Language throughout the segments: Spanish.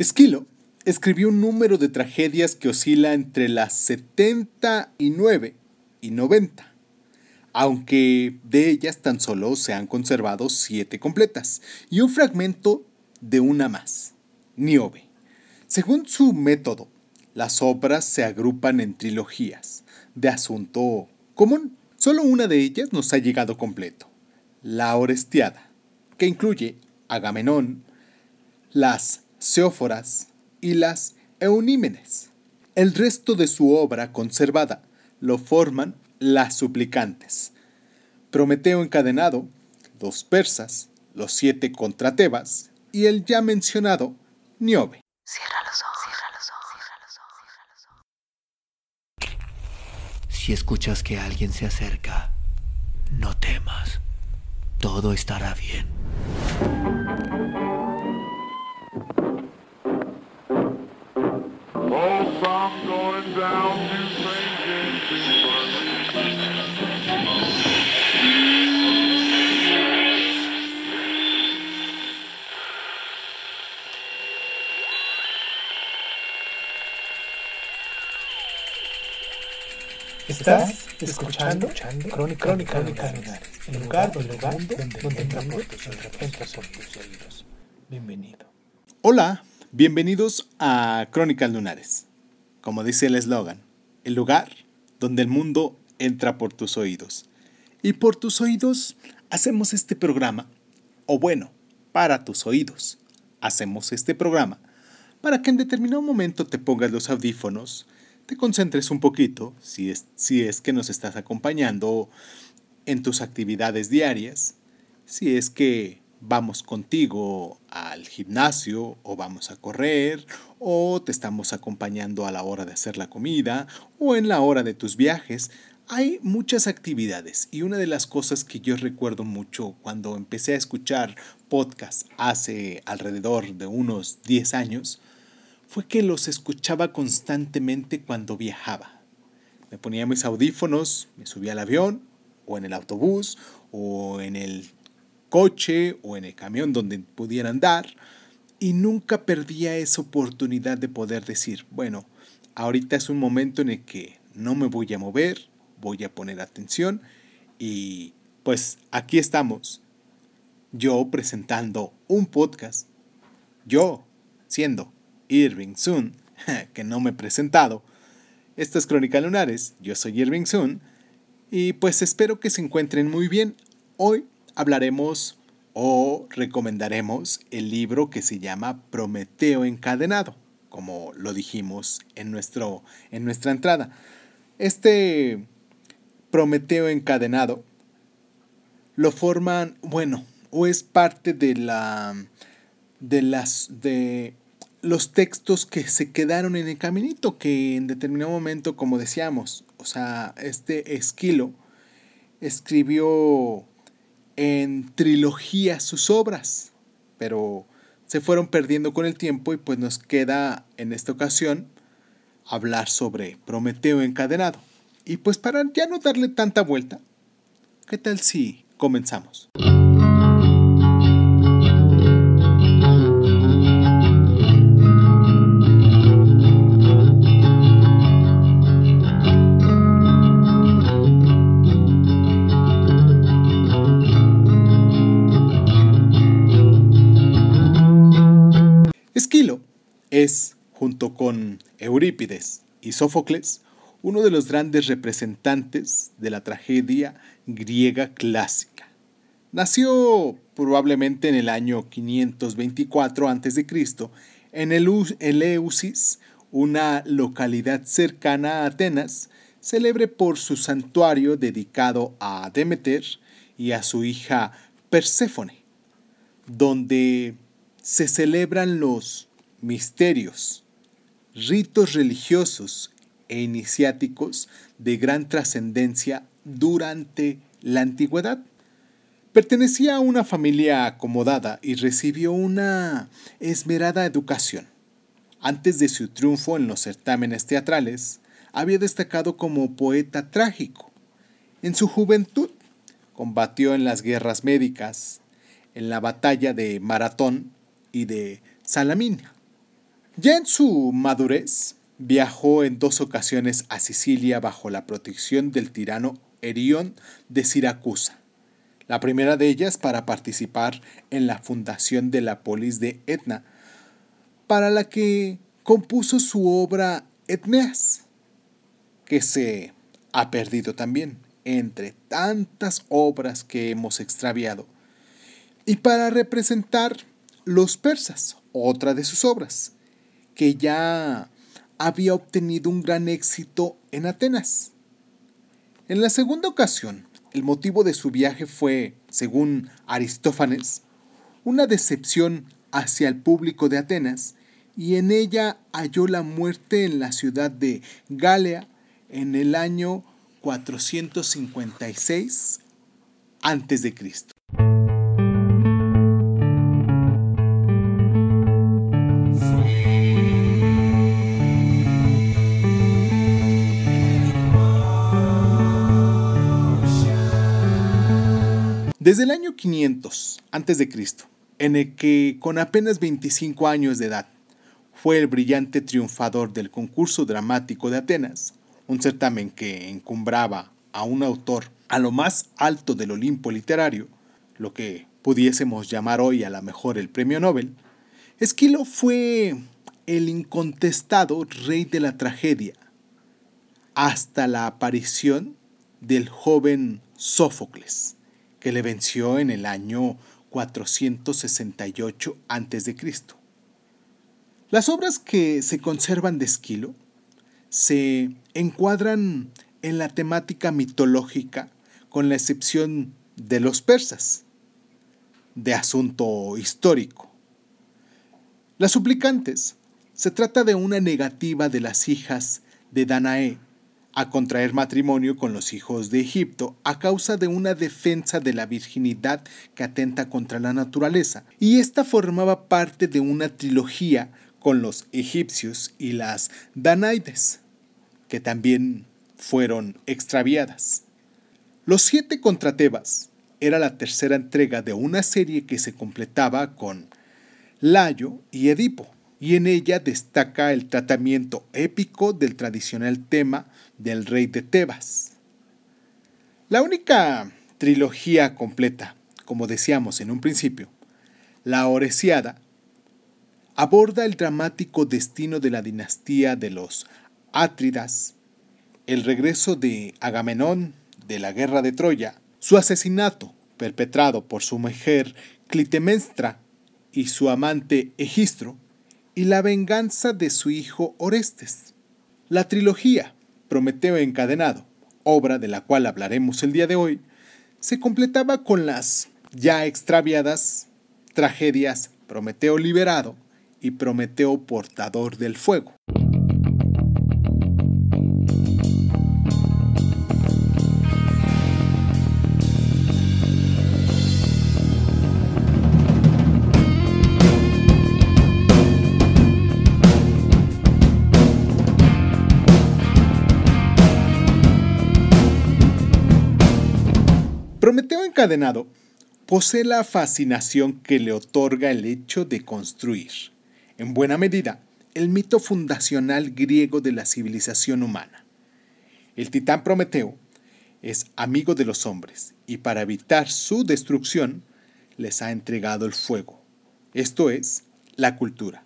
Esquilo escribió un número de tragedias que oscila entre las 79 y 90, aunque de ellas tan solo se han conservado siete completas y un fragmento de una más, Niobe. Según su método, las obras se agrupan en trilogías de asunto común. Solo una de ellas nos ha llegado completo, La Orestiada, que incluye Agamenón, las Seóforas y las Eunímenes. El resto de su obra conservada lo forman las suplicantes, Prometeo encadenado, los persas, los siete contra Tebas y el ya mencionado Niobe. Cierra los ojos, cierra los ojos, cierra los ojos, Si escuchas que alguien se acerca, no temas. Todo estará bien. Estás escuchando, Crónica, Crónica, Crónica el lugar, el lugar donde, donde entra por tus, entra por tus oídos. Bienvenido. Hola, bienvenidos a Crónicas Lunares. Como dice el eslogan, el lugar donde el mundo entra por tus oídos. Y por tus oídos hacemos este programa, o bueno, para tus oídos hacemos este programa, para que en determinado momento te pongas los audífonos, te concentres un poquito, si es, si es que nos estás acompañando en tus actividades diarias, si es que vamos contigo al gimnasio o vamos a correr o te estamos acompañando a la hora de hacer la comida o en la hora de tus viajes. Hay muchas actividades y una de las cosas que yo recuerdo mucho cuando empecé a escuchar podcasts hace alrededor de unos 10 años fue que los escuchaba constantemente cuando viajaba. Me ponía mis audífonos, me subía al avión, o en el autobús, o en el coche, o en el camión donde pudiera andar, y nunca perdía esa oportunidad de poder decir, bueno, ahorita es un momento en el que no me voy a mover, voy a poner atención, y pues aquí estamos, yo presentando un podcast, yo siendo Irving Sun, que no me he presentado. Esta es Crónica Lunares, yo soy Irving Sun, y pues espero que se encuentren muy bien. Hoy hablaremos o recomendaremos el libro que se llama Prometeo encadenado, como lo dijimos en, nuestro, en nuestra entrada. Este Prometeo encadenado lo forman, bueno, o es parte de la de las de los textos que se quedaron en el caminito, que en determinado momento, como decíamos, o sea, este Esquilo escribió en trilogía sus obras, pero se fueron perdiendo con el tiempo y pues nos queda en esta ocasión hablar sobre Prometeo encadenado. Y pues para ya no darle tanta vuelta, ¿qué tal si comenzamos? Es, junto con Eurípides y Sófocles, uno de los grandes representantes de la tragedia griega clásica. Nació probablemente en el año 524 a.C. en Eleusis, una localidad cercana a Atenas, célebre por su santuario dedicado a Demeter y a su hija Perséfone, donde se celebran los misterios, ritos religiosos e iniciáticos de gran trascendencia durante la antigüedad. Pertenecía a una familia acomodada y recibió una esmerada educación. Antes de su triunfo en los certámenes teatrales, había destacado como poeta trágico. En su juventud combatió en las guerras médicas, en la batalla de Maratón y de Salamina Ya en su madurez, viajó en dos ocasiones a Sicilia bajo la protección del tirano Erión de Siracusa. La primera de ellas para participar en la fundación de la polis de Etna, para la que compuso su obra Etneas, que se ha perdido también entre tantas obras que hemos extraviado, y para representar los persas, otra de sus obras, que ya había obtenido un gran éxito en Atenas. En la segunda ocasión, el motivo de su viaje fue, según Aristófanes, una decepción hacia el público de Atenas y en ella halló la muerte en la ciudad de Galea en el año 456 a.C. Desde el año 500 a.C., en el que con apenas 25 años de edad fue el brillante triunfador del concurso dramático de Atenas, un certamen que encumbraba a un autor a lo más alto del Olimpo literario, lo que pudiésemos llamar hoy a lo mejor el premio Nobel, Esquilo fue el incontestado rey de la tragedia hasta la aparición del joven Sófocles, que le venció en el año 468 a.C. Las obras que se conservan de Esquilo se encuadran en la temática mitológica con la excepción de los persas, de asunto histórico. Las suplicantes se trata de una negativa de las hijas de Danae a contraer matrimonio con los hijos de Egipto a causa de una defensa de la virginidad que atenta contra la naturaleza, y esta formaba parte de una trilogía con los egipcios y las Danaides, que también fueron extraviadas. Los siete contra Tebas era la tercera entrega de una serie que se completaba con Layo y Edipo, y en ella destaca el tratamiento épico del tradicional tema del rey de Tebas. La única trilogía completa, como decíamos en un principio, la Oresiada, aborda el dramático destino de la dinastía de los Átridas, el regreso de Agamenón de la guerra de Troya, su asesinato perpetrado por su mujer Clitemnestra y su amante Egistro, y la venganza de su hijo Orestes. La trilogía Prometeo encadenado, obra de la cual hablaremos el día de hoy, se completaba con las ya extraviadas tragedias Prometeo liberado y Prometeo portador del fuego. Encadenado posee la fascinación que le otorga el hecho de construir en buena medida, el mito fundacional griego de la civilización humana. El titán Prometeo es amigo de los hombres y para evitar su destrucción les ha entregado el fuego, esto es, la cultura,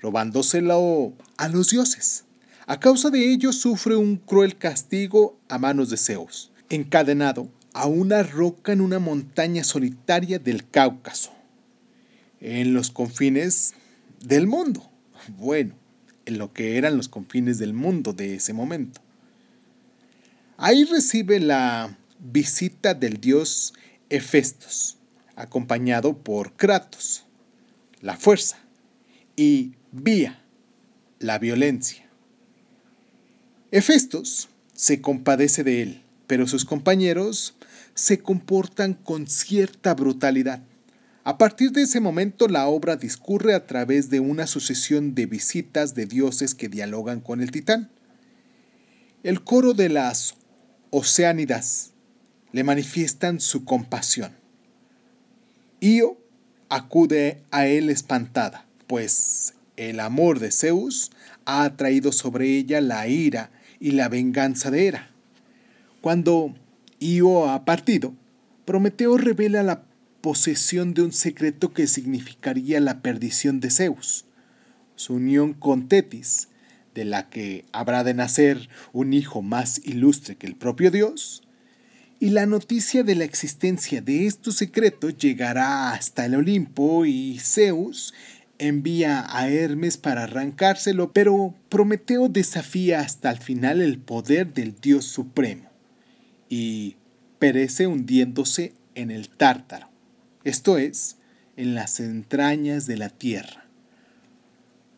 robándoselo a los dioses. A causa de ello sufre un cruel castigo a manos de Zeus, encadenado a una roca en una montaña solitaria del Cáucaso, en los confines del mundo. Bueno, en lo que eran los confines del mundo de ese momento. Ahí recibe la visita del dios Hefestos, acompañado por Kratos, la fuerza, y Vía, la violencia. Hefestos se compadece de él, pero sus compañeros se comportan con cierta brutalidad a partir de ese momento la obra discurre a través de una sucesión de visitas de dioses que dialogan con el titán. El coro de las Oceánidas le manifiestan su compasión. Io acude a él espantada, pues el amor de Zeus ha atraído sobre ella la ira y la venganza de Hera. Cuando Io ha partido, Prometeo revela la posesión de un secreto que significaría la perdición de Zeus, su unión con Tetis, de la que habrá de nacer un hijo más ilustre que el propio Dios, y la noticia de la existencia de estos secretos llegará hasta el Olimpo y Zeus envía a Hermes para arrancárselo, pero Prometeo desafía hasta el final el poder del Dios Supremo y perece hundiéndose en el Tártaro, esto es, en las entrañas de la tierra.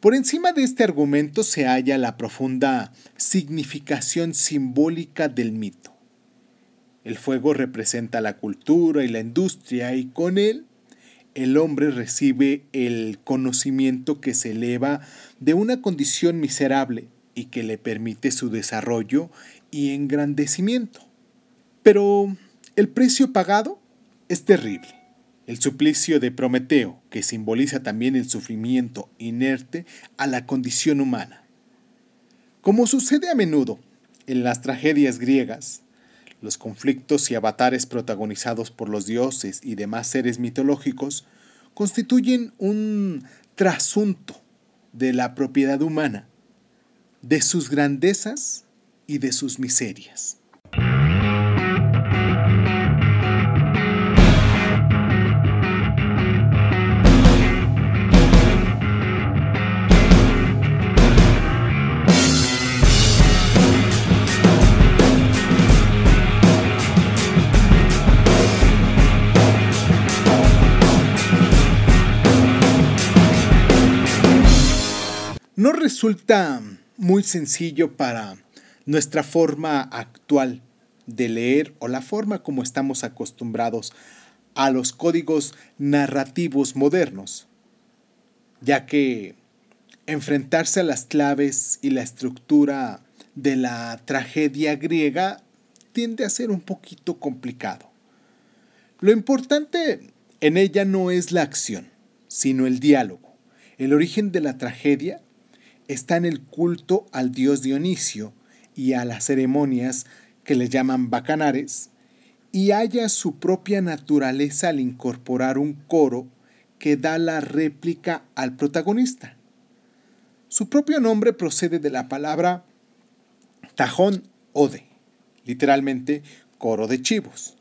Por encima de este argumento se halla la profunda significación simbólica del mito. El fuego representa la cultura y la industria y con él el hombre recibe el conocimiento que se eleva de una condición miserable y que le permite su desarrollo y engrandecimiento. Pero el precio pagado es terrible. El suplicio de Prometeo, que simboliza también el sufrimiento inerte a la condición humana. Como sucede a menudo en las tragedias griegas, los conflictos y avatares protagonizados por los dioses y demás seres mitológicos constituyen un trasunto de la propiedad humana, de sus grandezas y de sus miserias. Resulta muy sencillo para nuestra forma actual de leer o la forma como estamos acostumbrados a los códigos narrativos modernos, ya que enfrentarse a las claves y la estructura de la tragedia griega tiende a ser un poquito complicado. Lo importante en ella no es la acción, sino el diálogo. El origen de la tragedia está en el culto al dios Dionisio y a las ceremonias que le llaman bacanares, y haya su propia naturaleza al incorporar un coro que da la réplica al protagonista. Su propio nombre procede de la palabra tajón ode, literalmente coro de chivos.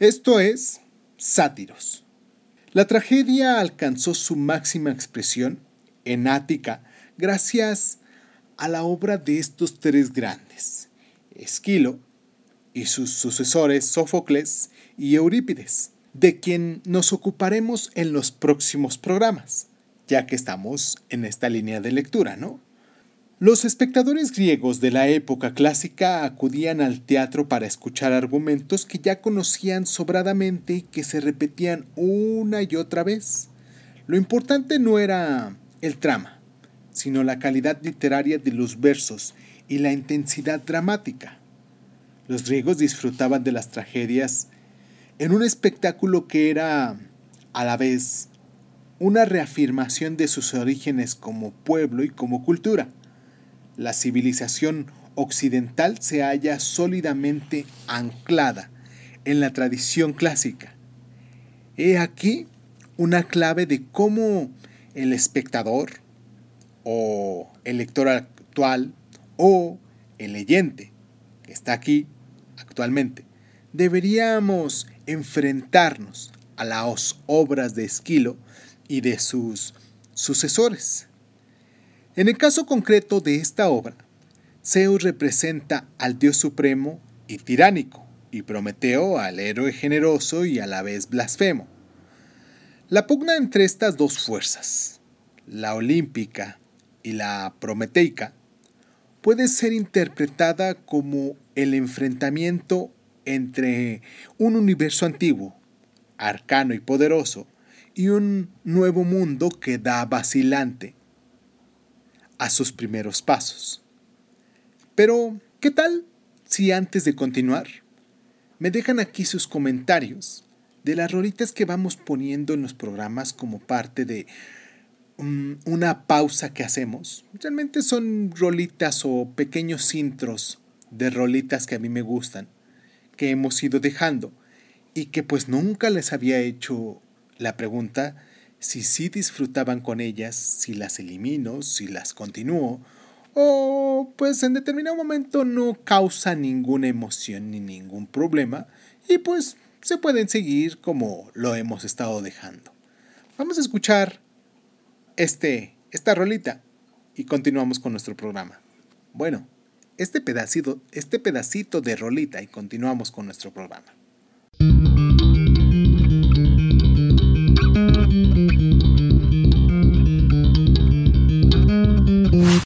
Esto es sátiros. La tragedia alcanzó su máxima expresión en Ática gracias a la obra de estos tres grandes, Esquilo y sus sucesores Sófocles y Eurípides, de quien nos ocuparemos en los próximos programas, ya que estamos en esta línea de lectura, ¿no? Los espectadores griegos de la época clásica acudían al teatro para escuchar argumentos que ya conocían sobradamente y que se repetían una y otra vez. Lo importante no era el trama, sino la calidad literaria de los versos y la intensidad dramática. Los griegos disfrutaban de las tragedias en un espectáculo que era a la vez una reafirmación de sus orígenes como pueblo y como cultura. La civilización occidental se halla sólidamente anclada en la tradición clásica. He aquí una clave de cómo el espectador, o el lector actual o el leyente que está aquí actualmente, deberíamos enfrentarnos a las obras de Esquilo y de sus sucesores. En el caso concreto de esta obra, Zeus representa al Dios supremo y tiránico, y Prometeo al héroe generoso y a la vez blasfemo. La pugna entre estas dos fuerzas, la olímpica y la prometeica puede ser interpretada como el enfrentamiento entre un universo antiguo, arcano y poderoso, y un nuevo mundo que da vacilante a sus primeros pasos. Pero, ¿qué tal si antes de continuar me dejan aquí sus comentarios de las rolitas que vamos poniendo en los programas como parte de mm, una pausa que hacemos. Realmente son rolitas o pequeños intros de rolitas que a mí me gustan, que hemos ido dejando y que pues nunca les había hecho la pregunta si sí disfrutaban con ellas, si las elimino, si las continúo, o pues en determinado momento no causa ninguna emoción ni ningún problema y pues se pueden seguir como lo hemos estado dejando. Vamos a escuchar este, esta rolita y continuamos con nuestro programa. Bueno, este pedacito, este pedacito de rolita y continuamos con nuestro programa.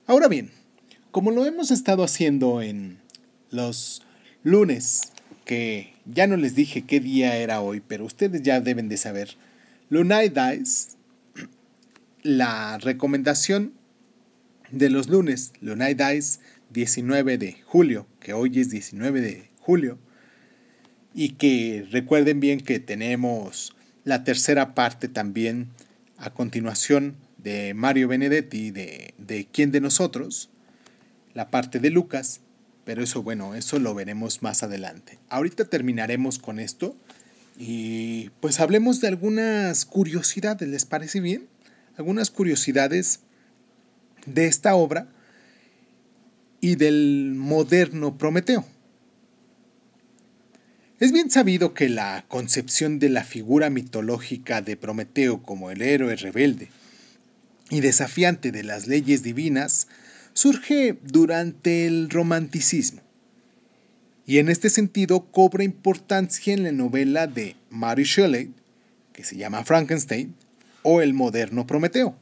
Ahora bien, como lo hemos estado haciendo en los lunes, que ya no les dije qué día era hoy, pero ustedes ya deben de saber, Lunay Dice, la recomendación de los lunes, Lunay Dice 19 de julio, que hoy es 19 de julio, y que recuerden bien que tenemos la tercera parte también a continuación de Mario Benedetti, de, de Quién de nosotros, la parte de Lucas, pero eso bueno, eso lo veremos más adelante. Ahorita terminaremos con esto y pues hablemos de algunas curiosidades, ¿les parece bien? Algunas curiosidades de esta obra y del moderno Prometeo. Es bien sabido que la concepción de la figura mitológica de Prometeo como el héroe rebelde y desafiante de las leyes divinas surge durante el romanticismo y en este sentido cobra importancia en la novela de Mary Shelley, que se llama Frankenstein, o el moderno Prometeo,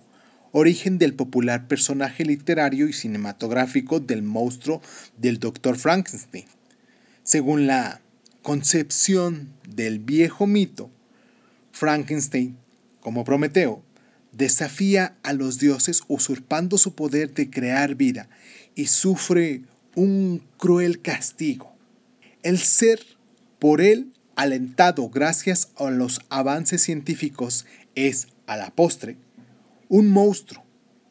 origen del popular personaje literario y cinematográfico del monstruo del Dr. Frankenstein. Según la concepción del viejo mito, Frankenstein, como Prometeo, desafía a los dioses usurpando su poder de crear vida y sufre un cruel castigo. El ser por él alentado gracias a los avances científicos es, a la postre, un monstruo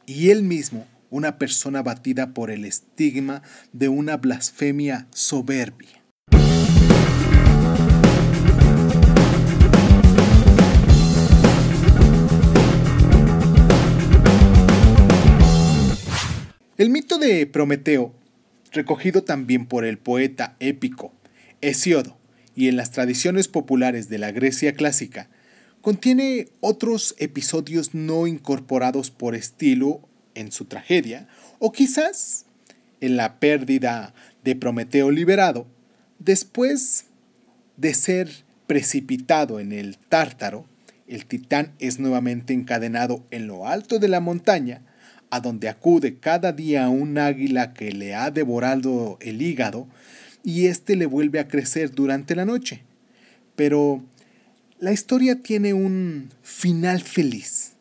y él mismo una persona batida por el estigma de una blasfemia soberbia. El mito de Prometeo, recogido también por el poeta épico Hesiodo y en las tradiciones populares de la Grecia clásica, contiene otros episodios no incorporados por estilo en su tragedia, o quizás en la pérdida de Prometeo liberado, después de ser precipitado en el Tártaro, el titán es nuevamente encadenado en lo alto de la montaña a donde acude cada día un águila que le ha devorado el hígado y éste le vuelve a crecer durante la noche. Pero la historia tiene un final feliz.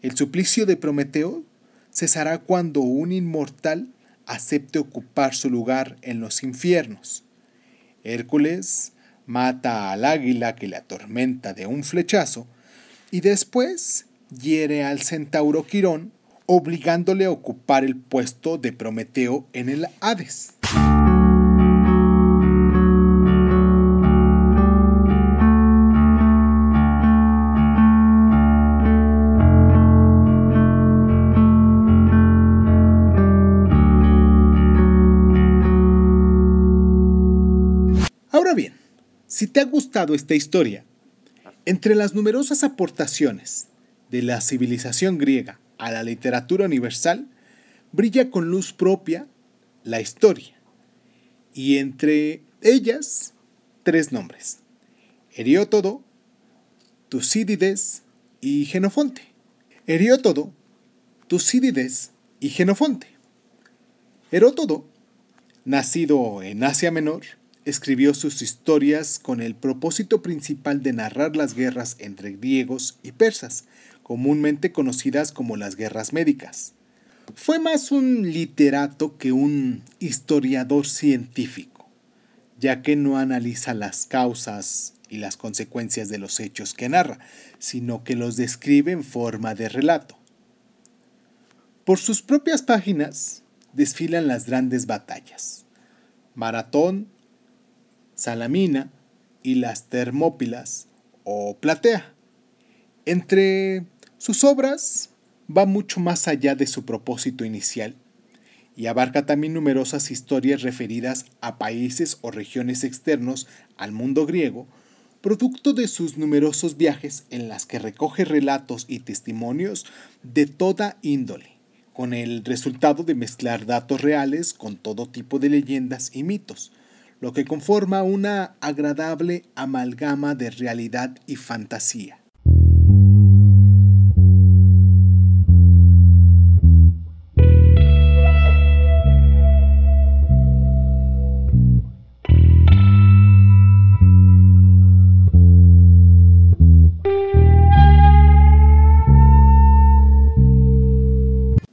El suplicio de Prometeo cesará cuando un inmortal acepte ocupar su lugar en los infiernos. Hércules mata al águila que le atormenta de un flechazo y después hiere al centauro Quirón obligándole a ocupar el puesto de Prometeo en el Hades. Si te ha gustado esta historia, entre las numerosas aportaciones de la civilización griega a la literatura universal, brilla con luz propia la historia, y entre ellas tres nombres, Heriótodo, Tucídides y Genofonte. Heriótodo, Tucídides y Genofonte. Herótodo, nacido en Asia Menor, escribió sus historias con el propósito principal de narrar las guerras entre griegos y persas, comúnmente conocidas como las guerras médicas. Fue más un literato que un historiador científico, ya que no analiza las causas y las consecuencias de los hechos que narra, sino que los describe en forma de relato. Por sus propias páginas desfilan las grandes batallas. Maratón, Salamina y las Termópilas o Platea. Entre sus obras va mucho más allá de su propósito inicial y abarca también numerosas historias referidas a países o regiones externos al mundo griego, producto de sus numerosos viajes en las que recoge relatos y testimonios de toda índole, con el resultado de mezclar datos reales con todo tipo de leyendas y mitos, lo que conforma una agradable amalgama de realidad y fantasía.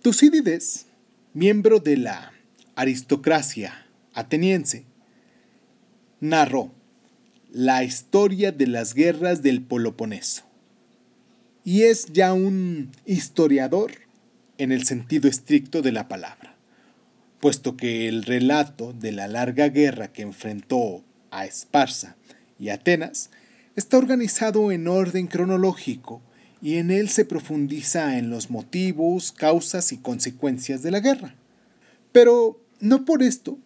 Tucídides, miembro de la aristocracia ateniense, narró la historia de las guerras del Peloponeso y es ya un historiador en el sentido estricto de la palabra, puesto que el relato de la larga guerra que enfrentó a Esparza y Atenas está organizado en orden cronológico y en él se profundiza en los motivos, causas y consecuencias de la guerra. Pero no por esto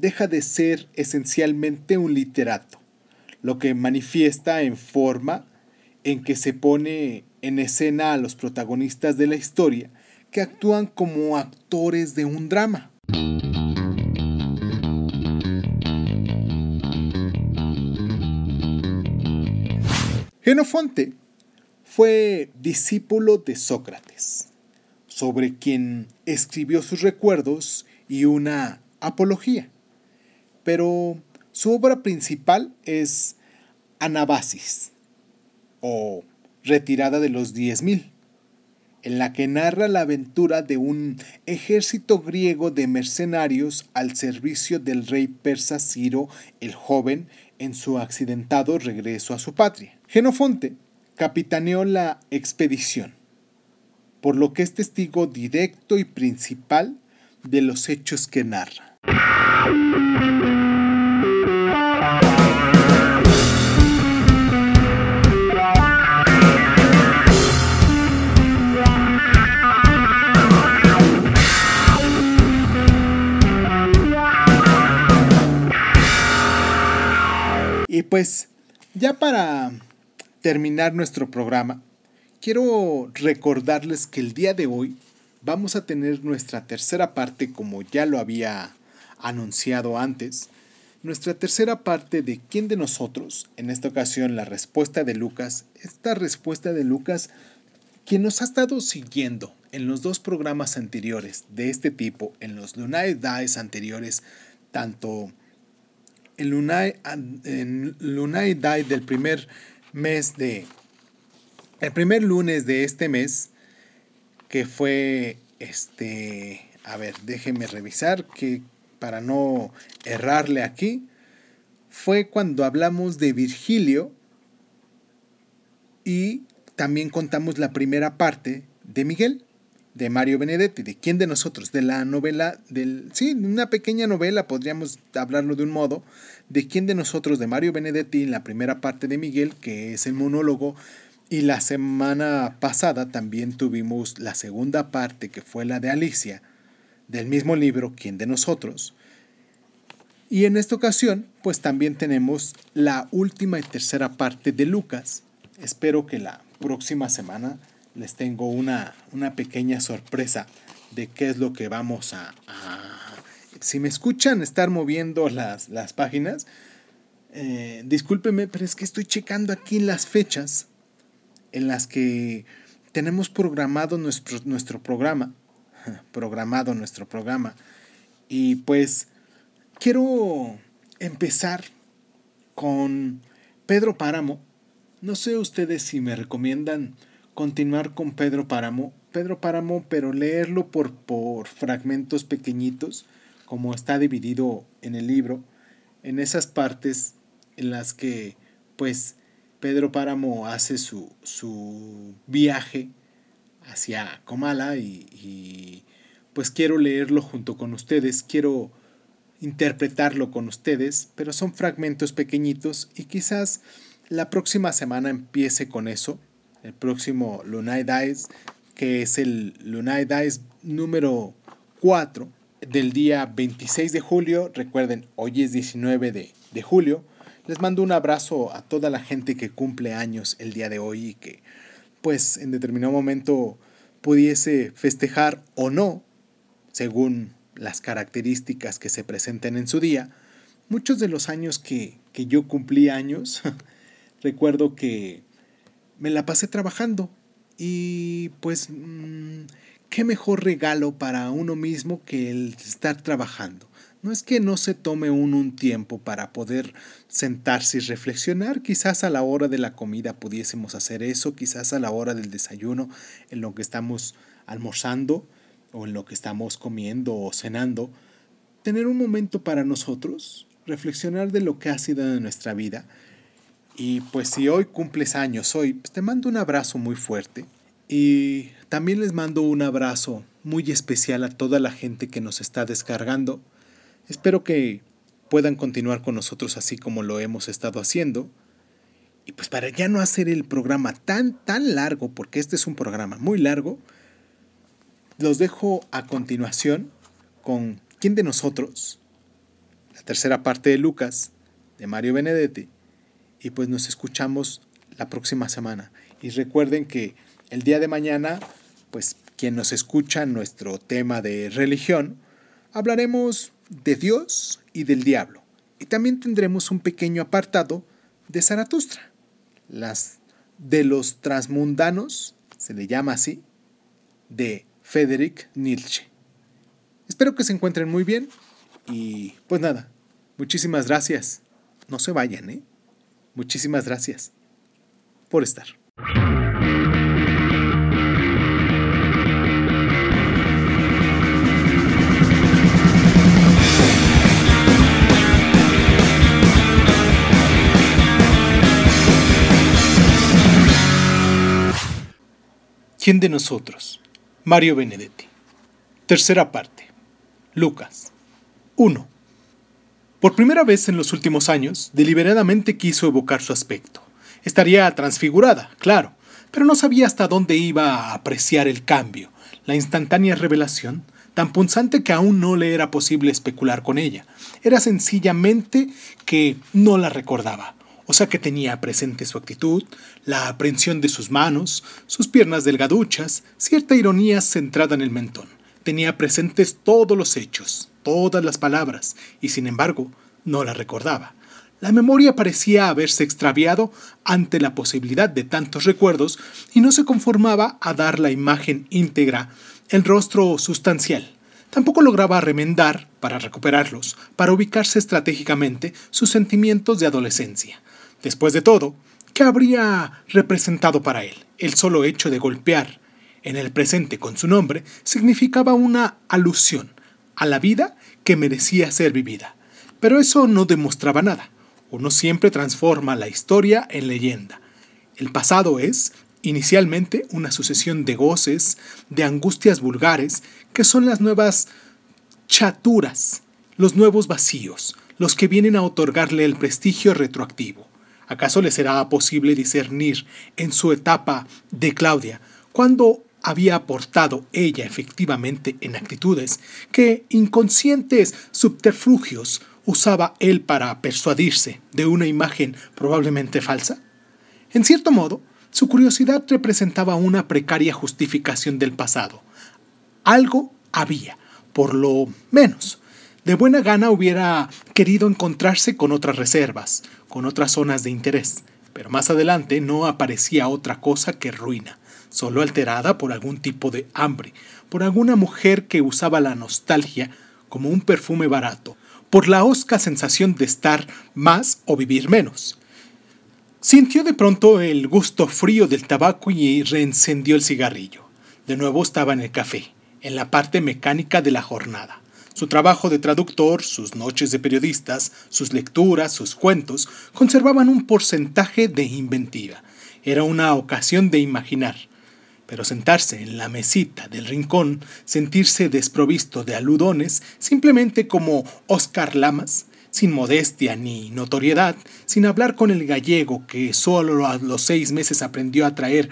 deja de ser esencialmente un literato, lo que manifiesta en forma en que se pone en escena a los protagonistas de la historia que actúan como actores de un drama. Genofonte fue discípulo de Sócrates, sobre quien escribió sus recuerdos y una apología. Pero su obra principal es Anabasis, o Retirada de los Diez Mil, en la que narra la aventura de un ejército griego de mercenarios al servicio del rey persa Ciro el Joven en su accidentado regreso a su patria. Genofonte capitaneó la expedición, por lo que es testigo directo y principal de los hechos que narra. Y pues, ya para terminar nuestro programa, quiero recordarles que el día de hoy vamos a tener nuestra tercera parte, como ya lo había anunciado antes, nuestra tercera parte de quién de nosotros, en esta ocasión la respuesta de Lucas, esta respuesta de Lucas, quien nos ha estado siguiendo en los dos programas anteriores de este tipo, en los Lunae Dies anteriores, tanto en Lunae, en Die del primer mes de... El primer lunes de este mes, que fue este... A ver, déjenme revisar que para no errarle aquí, fue cuando hablamos de Virgilio y también contamos la primera parte de Miguel, de Mario Benedetti. ¿De quién de nosotros? De la novela, del, sí, una pequeña novela, podríamos hablarlo de un modo, de quién de nosotros, de Mario Benedetti, en la primera parte de Miguel, que es el monólogo, y la semana pasada también tuvimos la segunda parte, que fue la de Alicia, del mismo libro, ¿Quién de nosotros? Y en esta ocasión, pues también tenemos la última y tercera parte de Lucas. Espero que la próxima semana les tengo una, una pequeña sorpresa de qué es lo que vamos a, si me escuchan estar moviendo las, las páginas, eh, discúlpeme, pero es que estoy checando aquí las fechas en las que tenemos programado nuestro, nuestro programa, programado nuestro programa, y pues quiero empezar con Pedro Páramo. No sé ustedes si me recomiendan continuar con Pedro Páramo. Pedro Páramo, pero leerlo por, por fragmentos pequeñitos, como está dividido en el libro, en esas partes en las que, pues, Pedro Páramo hace su, su viaje hacia Comala y, y pues quiero leerlo junto con ustedes, quiero interpretarlo con ustedes, pero son fragmentos pequeñitos y quizás la próxima semana empiece con eso, el próximo Lunay Dice, que es el Lunay Dice número 4 del día 26 de julio. Recuerden, hoy es 19 de, de julio. Les mando un abrazo a toda la gente que cumple años el día de hoy y que pues en determinado momento pudiese festejar o no, según las características que se presenten en su día. Muchos de los años que, que yo cumplí años, recuerdo que me la pasé trabajando y pues mm, qué mejor regalo para uno mismo que el estar trabajando. No es que no se tome uno un tiempo para poder sentarse y reflexionar, quizás a la hora de la comida pudiésemos hacer eso, quizás a la hora del desayuno, en lo que estamos almorzando o en lo que estamos comiendo o cenando, tener un momento para nosotros, reflexionar de lo que ha sido en nuestra vida. Y pues si hoy cumples años, hoy pues, te mando un abrazo muy fuerte y también les mando un abrazo muy especial a toda la gente que nos está descargando Espero que puedan continuar con nosotros así como lo hemos estado haciendo. Y pues para ya no hacer el programa tan, tan largo, porque este es un programa muy largo, los dejo a continuación con ¿Quién de nosotros? La tercera parte de Lucas, de Mario Benedetti. Y pues nos escuchamos la próxima semana. Y recuerden que el día de mañana, pues quien nos escucha nuestro tema de religión, hablaremos de Dios y del diablo. Y también tendremos un pequeño apartado de Zaratustra. Las de los transmundanos, se le llama así, de Friedrich Nietzsche. Espero que se encuentren muy bien y pues nada, muchísimas gracias. No se vayan, ¿eh? Muchísimas gracias por estar. ¿Quién de nosotros? Mario Benedetti. Tercera parte. Lucas. 1. Por primera vez en los últimos años, deliberadamente quiso evocar su aspecto. Estaría transfigurada, claro, pero no sabía hasta dónde iba a apreciar el cambio, la instantánea revelación, tan punzante que aún no le era posible especular con ella. Era sencillamente que no la recordaba o sea que tenía presente su actitud, la aprensión de sus manos, sus piernas delgaduchas, cierta ironía centrada en el mentón. Tenía presentes todos los hechos, todas las palabras, y sin embargo no la recordaba. La memoria parecía haberse extraviado ante la posibilidad de tantos recuerdos y no se conformaba a dar la imagen íntegra, el rostro sustancial. Tampoco lograba remendar, para recuperarlos, para ubicarse estratégicamente sus sentimientos de adolescencia. Después de todo, ¿qué habría representado para él? El solo hecho de golpear en el presente con su nombre significaba una alusión a la vida que merecía ser vivida. Pero eso no demostraba nada. Uno siempre transforma la historia en leyenda. El pasado es, inicialmente, una sucesión de goces, de angustias vulgares, que son las nuevas chaturas, los nuevos vacíos, los que vienen a otorgarle el prestigio retroactivo. ¿Acaso le será posible discernir en su etapa de Claudia cuando había aportado ella efectivamente en actitudes que inconscientes subterfugios usaba él para persuadirse de una imagen probablemente falsa? En cierto modo, su curiosidad representaba una precaria justificación del pasado. Algo había, por lo menos, de buena gana hubiera querido encontrarse con otras reservas, con otras zonas de interés, pero más adelante no aparecía otra cosa que ruina, solo alterada por algún tipo de hambre, por alguna mujer que usaba la nostalgia como un perfume barato, por la osca sensación de estar más o vivir menos. Sintió de pronto el gusto frío del tabaco y reencendió el cigarrillo. De nuevo estaba en el café, en la parte mecánica de la jornada. Su trabajo de traductor, sus noches de periodistas, sus lecturas, sus cuentos, conservaban un porcentaje de inventiva. Era una ocasión de imaginar. Pero sentarse en la mesita del rincón, sentirse desprovisto de aludones, simplemente como Oscar Lamas, sin modestia ni notoriedad, sin hablar con el gallego que solo a los seis meses aprendió a traer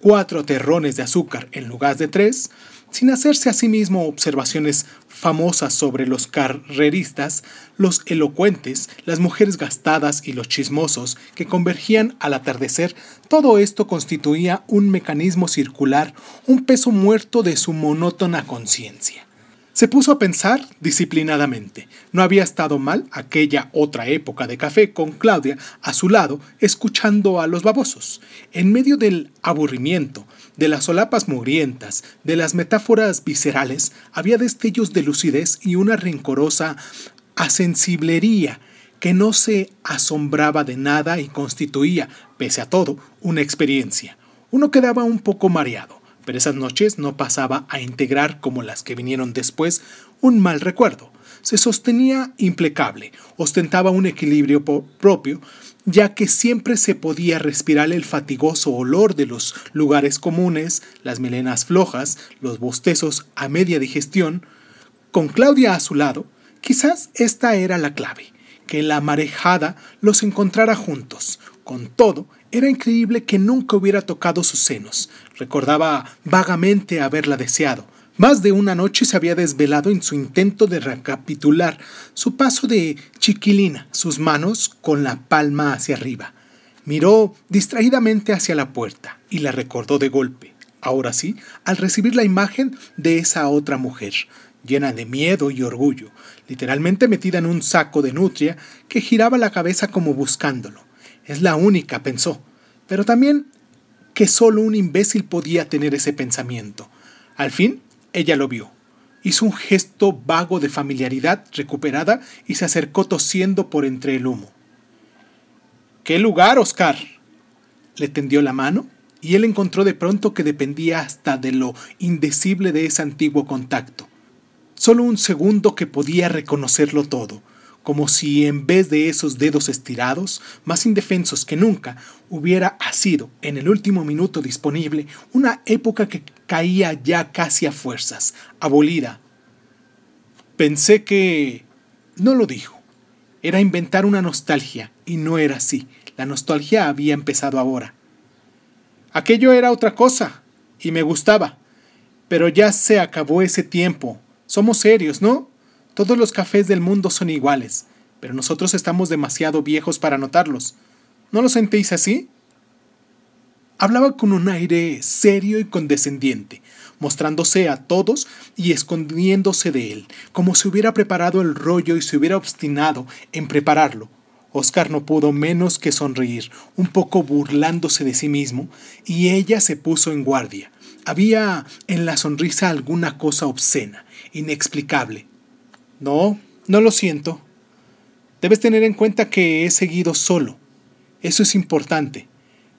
cuatro terrones de azúcar en lugar de tres, sin hacerse a sí mismo observaciones famosas sobre los carreristas, los elocuentes, las mujeres gastadas y los chismosos que convergían al atardecer, todo esto constituía un mecanismo circular, un peso muerto de su monótona conciencia. Se puso a pensar disciplinadamente. No había estado mal aquella otra época de café con Claudia a su lado, escuchando a los babosos. En medio del aburrimiento, de las solapas mugrientas, de las metáforas viscerales, había destellos de lucidez y una rencorosa asensiblería que no se asombraba de nada y constituía, pese a todo, una experiencia. Uno quedaba un poco mareado pero esas noches no pasaba a integrar, como las que vinieron después, un mal recuerdo. Se sostenía impecable, ostentaba un equilibrio propio, ya que siempre se podía respirar el fatigoso olor de los lugares comunes, las melenas flojas, los bostezos a media digestión. Con Claudia a su lado, quizás esta era la clave, que la marejada los encontrara juntos. Con todo, era increíble que nunca hubiera tocado sus senos. Recordaba vagamente haberla deseado. Más de una noche se había desvelado en su intento de recapitular su paso de chiquilina, sus manos con la palma hacia arriba. Miró distraídamente hacia la puerta y la recordó de golpe, ahora sí, al recibir la imagen de esa otra mujer, llena de miedo y orgullo, literalmente metida en un saco de nutria que giraba la cabeza como buscándolo. Es la única, pensó, pero también que solo un imbécil podía tener ese pensamiento. Al fin, ella lo vio. Hizo un gesto vago de familiaridad recuperada y se acercó tosiendo por entre el humo. ¿Qué lugar, Oscar? Le tendió la mano y él encontró de pronto que dependía hasta de lo indecible de ese antiguo contacto. Solo un segundo que podía reconocerlo todo, como si en vez de esos dedos estirados, más indefensos que nunca, hubiera sido, en el último minuto disponible, una época que caía ya casi a fuerzas, abolida. Pensé que... no lo dijo. Era inventar una nostalgia, y no era así. La nostalgia había empezado ahora. Aquello era otra cosa, y me gustaba. Pero ya se acabó ese tiempo. Somos serios, ¿no? Todos los cafés del mundo son iguales, pero nosotros estamos demasiado viejos para notarlos. ¿No lo sentéis así? Hablaba con un aire serio y condescendiente, mostrándose a todos y escondiéndose de él, como si hubiera preparado el rollo y se hubiera obstinado en prepararlo. Oscar no pudo menos que sonreír, un poco burlándose de sí mismo, y ella se puso en guardia. Había en la sonrisa alguna cosa obscena, inexplicable, no, no lo siento. Debes tener en cuenta que he seguido solo. Eso es importante.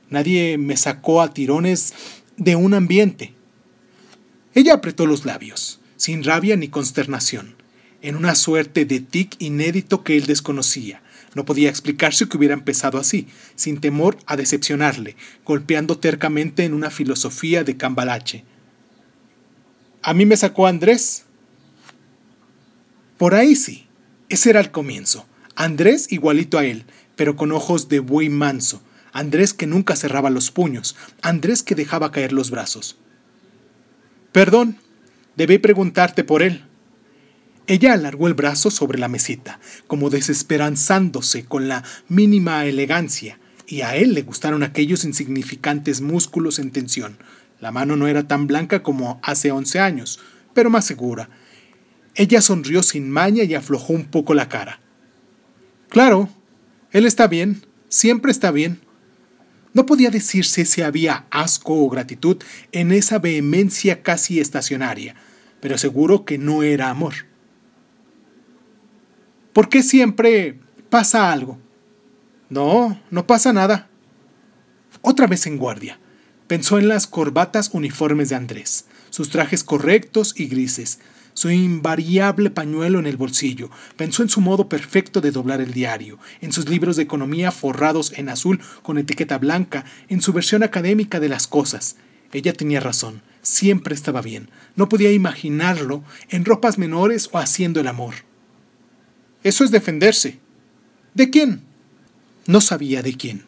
Nadie me sacó a tirones de un ambiente. Ella apretó los labios, sin rabia ni consternación, en una suerte de tic inédito que él desconocía. No podía explicarse que hubiera empezado así, sin temor a decepcionarle, golpeando tercamente en una filosofía de cambalache. A mí me sacó Andrés, por ahí sí. Ese era el comienzo. Andrés igualito a él, pero con ojos de buey manso. Andrés que nunca cerraba los puños. Andrés que dejaba caer los brazos. Perdón, debí preguntarte por él. Ella alargó el brazo sobre la mesita, como desesperanzándose con la mínima elegancia, y a él le gustaron aquellos insignificantes músculos en tensión. La mano no era tan blanca como hace once años, pero más segura, ella sonrió sin maña y aflojó un poco la cara. Claro, él está bien, siempre está bien. No podía decirse si había asco o gratitud en esa vehemencia casi estacionaria, pero seguro que no era amor. ¿Por qué siempre pasa algo? No, no pasa nada. Otra vez en guardia. Pensó en las corbatas uniformes de Andrés, sus trajes correctos y grises, su invariable pañuelo en el bolsillo. Pensó en su modo perfecto de doblar el diario, en sus libros de economía forrados en azul con etiqueta blanca, en su versión académica de las cosas. Ella tenía razón, siempre estaba bien. No podía imaginarlo en ropas menores o haciendo el amor. Eso es defenderse. ¿De quién? No sabía de quién.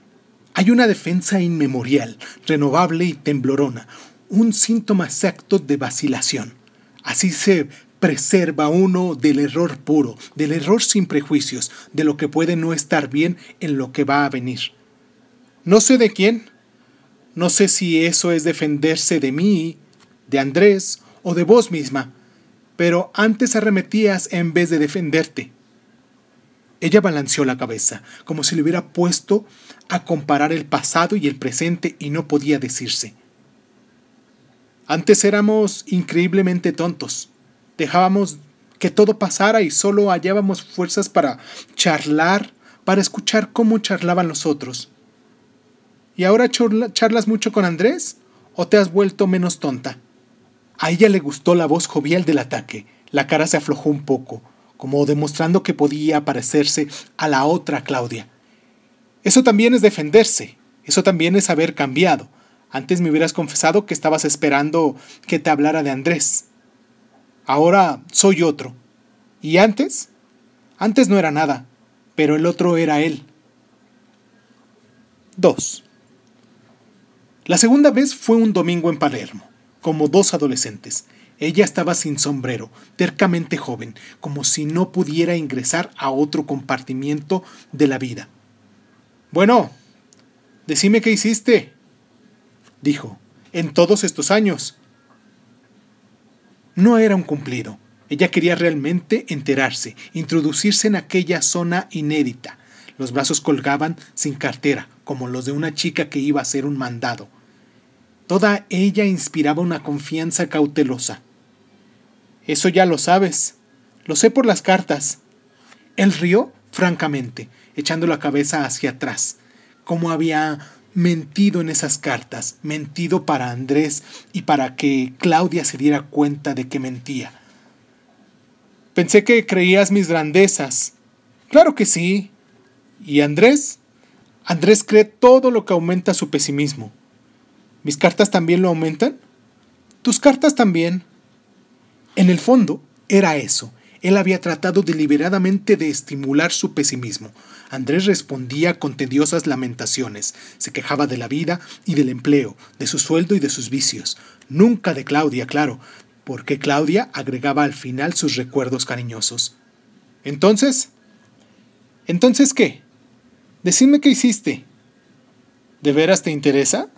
Hay una defensa inmemorial, renovable y temblorona, un síntoma exacto de vacilación. Así se preserva uno del error puro, del error sin prejuicios, de lo que puede no estar bien en lo que va a venir. No sé de quién. No sé si eso es defenderse de mí, de Andrés o de vos misma, pero antes arremetías en vez de defenderte. Ella balanceó la cabeza, como si le hubiera puesto a comparar el pasado y el presente y no podía decirse. Antes éramos increíblemente tontos. Dejábamos que todo pasara y solo hallábamos fuerzas para charlar, para escuchar cómo charlaban los otros. ¿Y ahora charlas mucho con Andrés? ¿O te has vuelto menos tonta? A ella le gustó la voz jovial del ataque. La cara se aflojó un poco como demostrando que podía parecerse a la otra Claudia. Eso también es defenderse, eso también es haber cambiado. Antes me hubieras confesado que estabas esperando que te hablara de Andrés. Ahora soy otro. ¿Y antes? Antes no era nada, pero el otro era él. 2. La segunda vez fue un domingo en Palermo, como dos adolescentes. Ella estaba sin sombrero, tercamente joven, como si no pudiera ingresar a otro compartimiento de la vida. Bueno, decime qué hiciste, dijo, en todos estos años. No era un cumplido. Ella quería realmente enterarse, introducirse en aquella zona inédita. Los brazos colgaban sin cartera, como los de una chica que iba a hacer un mandado. Toda ella inspiraba una confianza cautelosa. Eso ya lo sabes. Lo sé por las cartas. Él rió francamente, echando la cabeza hacia atrás, como había mentido en esas cartas, mentido para Andrés y para que Claudia se diera cuenta de que mentía. Pensé que creías mis grandezas. Claro que sí. ¿Y Andrés? Andrés cree todo lo que aumenta su pesimismo. ¿Mis cartas también lo aumentan? Tus cartas también. En el fondo, era eso. Él había tratado deliberadamente de estimular su pesimismo. Andrés respondía con tediosas lamentaciones. Se quejaba de la vida y del empleo, de su sueldo y de sus vicios. Nunca de Claudia, claro, porque Claudia agregaba al final sus recuerdos cariñosos. Entonces, ¿entonces qué? Decime qué hiciste. ¿De veras te interesa?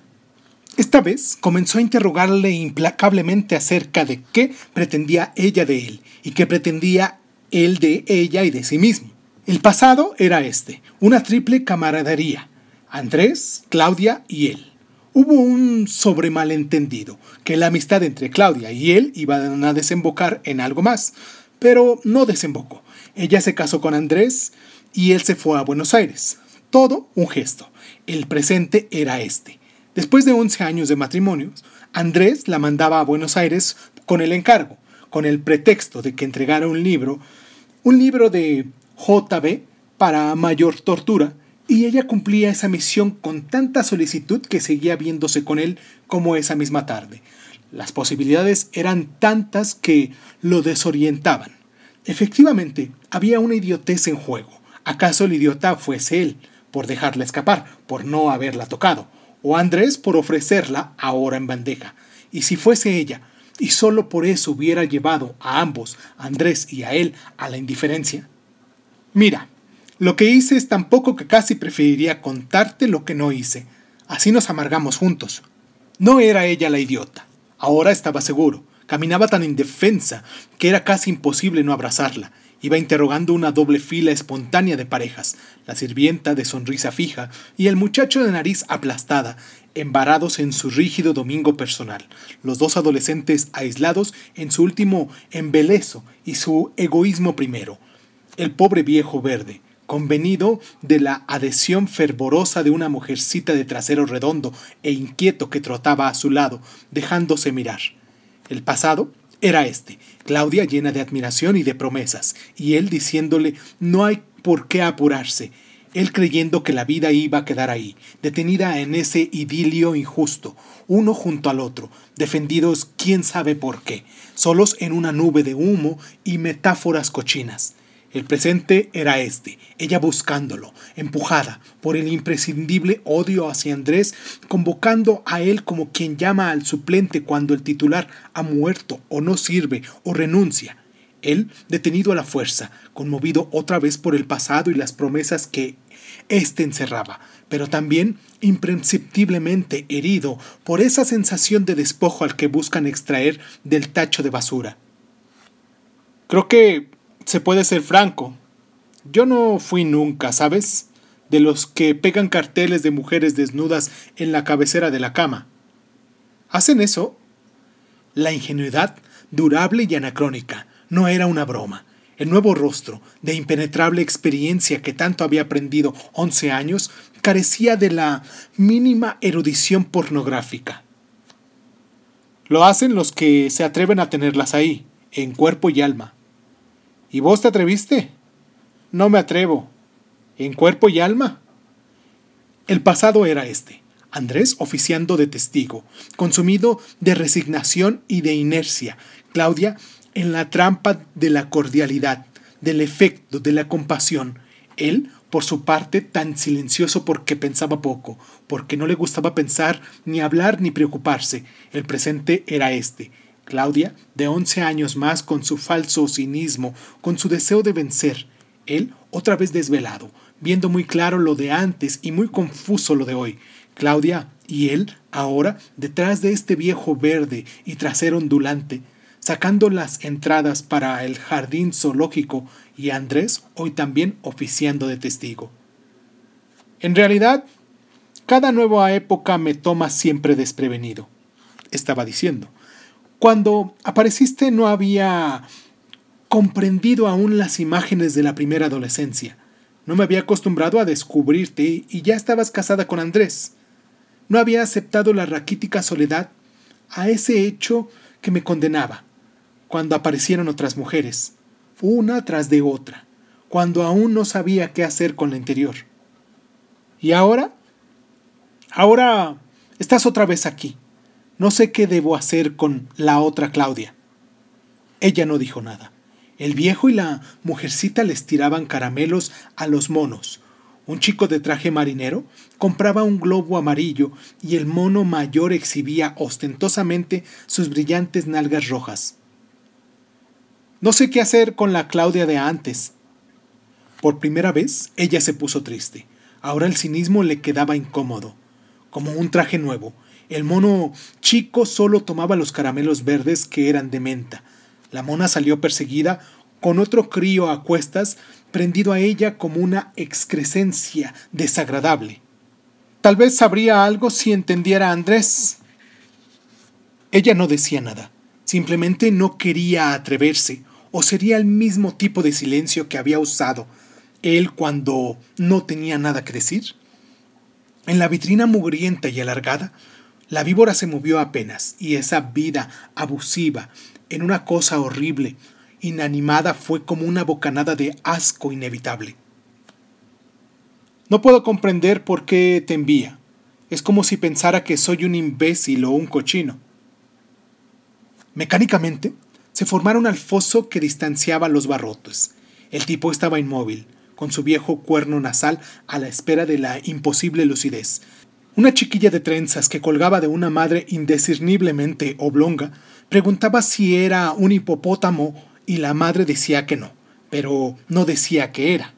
Esta vez comenzó a interrogarle implacablemente acerca de qué pretendía ella de él y qué pretendía él de ella y de sí mismo. El pasado era este, una triple camaradería, Andrés, Claudia y él. Hubo un sobremalentendido, que la amistad entre Claudia y él iba a desembocar en algo más, pero no desembocó. Ella se casó con Andrés y él se fue a Buenos Aires. Todo un gesto. El presente era este. Después de 11 años de matrimonio, Andrés la mandaba a Buenos Aires con el encargo, con el pretexto de que entregara un libro, un libro de JB para mayor tortura, y ella cumplía esa misión con tanta solicitud que seguía viéndose con él como esa misma tarde. Las posibilidades eran tantas que lo desorientaban. Efectivamente, había una idiotez en juego. ¿Acaso el idiota fuese él, por dejarla escapar, por no haberla tocado? o Andrés por ofrecerla ahora en bandeja. Y si fuese ella, y solo por eso hubiera llevado a ambos, a Andrés y a él, a la indiferencia. Mira, lo que hice es tan poco que casi preferiría contarte lo que no hice. Así nos amargamos juntos. No era ella la idiota. Ahora estaba seguro. Caminaba tan indefensa que era casi imposible no abrazarla. Iba interrogando una doble fila espontánea de parejas, la sirvienta de sonrisa fija y el muchacho de nariz aplastada, embarados en su rígido domingo personal, los dos adolescentes aislados en su último embelezo y su egoísmo primero, el pobre viejo verde, convenido de la adhesión fervorosa de una mujercita de trasero redondo e inquieto que trotaba a su lado, dejándose mirar. El pasado era este, Claudia llena de admiración y de promesas, y él diciéndole no hay por qué apurarse. él creyendo que la vida iba a quedar ahí, detenida en ese idilio injusto, uno junto al otro, defendidos quién sabe por qué, solos en una nube de humo y metáforas cochinas. El presente era este, ella buscándolo, empujada por el imprescindible odio hacia Andrés, convocando a él como quien llama al suplente cuando el titular ha muerto o no sirve o renuncia. Él, detenido a la fuerza, conmovido otra vez por el pasado y las promesas que éste encerraba, pero también imprescindiblemente herido por esa sensación de despojo al que buscan extraer del tacho de basura. Creo que se puede ser franco. Yo no fui nunca, ¿sabes? De los que pegan carteles de mujeres desnudas en la cabecera de la cama. ¿Hacen eso? La ingenuidad, durable y anacrónica, no era una broma. El nuevo rostro, de impenetrable experiencia que tanto había aprendido once años, carecía de la mínima erudición pornográfica. Lo hacen los que se atreven a tenerlas ahí, en cuerpo y alma. ¿Y vos te atreviste? No me atrevo. ¿En cuerpo y alma? El pasado era este. Andrés oficiando de testigo, consumido de resignación y de inercia. Claudia en la trampa de la cordialidad, del efecto, de la compasión. Él, por su parte, tan silencioso porque pensaba poco, porque no le gustaba pensar, ni hablar, ni preocuparse. El presente era este, Claudia, de once años más, con su falso cinismo, con su deseo de vencer. Él, otra vez desvelado, viendo muy claro lo de antes y muy confuso lo de hoy. Claudia y él, ahora, detrás de este viejo verde y trasero ondulante, sacando las entradas para el jardín zoológico y Andrés hoy también oficiando de testigo. En realidad, cada nueva época me toma siempre desprevenido, estaba diciendo. Cuando apareciste no había comprendido aún las imágenes de la primera adolescencia. No me había acostumbrado a descubrirte y ya estabas casada con Andrés. No había aceptado la raquítica soledad a ese hecho que me condenaba, cuando aparecieron otras mujeres, una tras de otra, cuando aún no sabía qué hacer con la interior. ¿Y ahora? Ahora estás otra vez aquí, no sé qué debo hacer con la otra Claudia. Ella no dijo nada. El viejo y la mujercita les tiraban caramelos a los monos. Un chico de traje marinero compraba un globo amarillo y el mono mayor exhibía ostentosamente sus brillantes nalgas rojas. No sé qué hacer con la Claudia de antes. Por primera vez ella se puso triste. Ahora el cinismo le quedaba incómodo, como un traje nuevo, el mono chico solo tomaba los caramelos verdes que eran de menta. La mona salió perseguida con otro crío a cuestas prendido a ella como una excrescencia desagradable. Tal vez sabría algo si entendiera a Andrés. Ella no decía nada, simplemente no quería atreverse, o sería el mismo tipo de silencio que había usado él cuando no tenía nada que decir. En la vitrina mugrienta y alargada la víbora se movió apenas, y esa vida abusiva, en una cosa horrible, inanimada, fue como una bocanada de asco inevitable. No puedo comprender por qué te envía. Es como si pensara que soy un imbécil o un cochino. Mecánicamente, se formaron al foso que distanciaba los barrotes. El tipo estaba inmóvil, con su viejo cuerno nasal a la espera de la imposible lucidez, una chiquilla de trenzas que colgaba de una madre indiscerniblemente oblonga preguntaba si era un hipopótamo y la madre decía que no, pero no decía que era.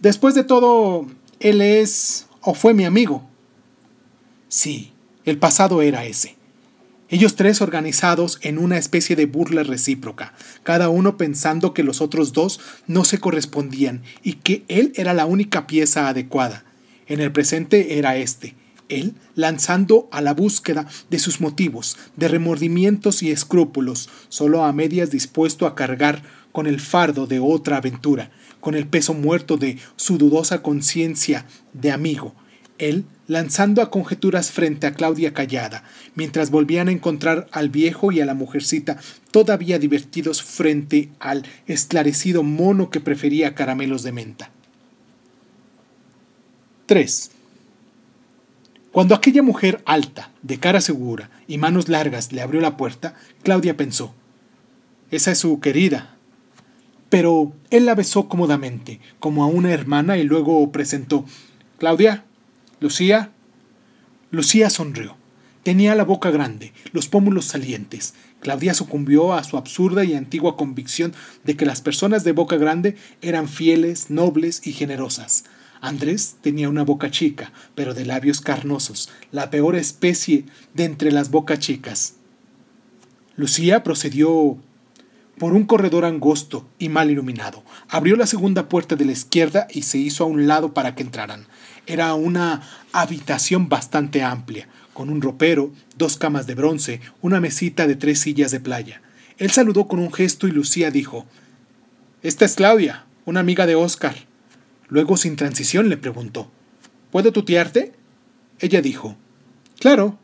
Después de todo, él es o fue mi amigo. Sí, el pasado era ese. Ellos tres organizados en una especie de burla recíproca, cada uno pensando que los otros dos no se correspondían y que él era la única pieza adecuada. En el presente era este, él lanzando a la búsqueda de sus motivos, de remordimientos y escrúpulos, solo a medias dispuesto a cargar con el fardo de otra aventura, con el peso muerto de su dudosa conciencia de amigo, él lanzando a conjeturas frente a Claudia callada, mientras volvían a encontrar al viejo y a la mujercita todavía divertidos frente al esclarecido mono que prefería caramelos de menta. 3. Cuando aquella mujer alta, de cara segura y manos largas le abrió la puerta, Claudia pensó, esa es su querida. Pero él la besó cómodamente, como a una hermana, y luego presentó, Claudia, Lucía. Lucía sonrió. Tenía la boca grande, los pómulos salientes. Claudia sucumbió a su absurda y antigua convicción de que las personas de boca grande eran fieles, nobles y generosas. Andrés tenía una boca chica, pero de labios carnosos, la peor especie de entre las bocas chicas. Lucía procedió por un corredor angosto y mal iluminado. Abrió la segunda puerta de la izquierda y se hizo a un lado para que entraran. Era una habitación bastante amplia, con un ropero, dos camas de bronce, una mesita de tres sillas de playa. Él saludó con un gesto y Lucía dijo Esta es Claudia, una amiga de Oscar. Luego, sin transición, le preguntó ¿Puedo tutearte? Ella dijo Claro.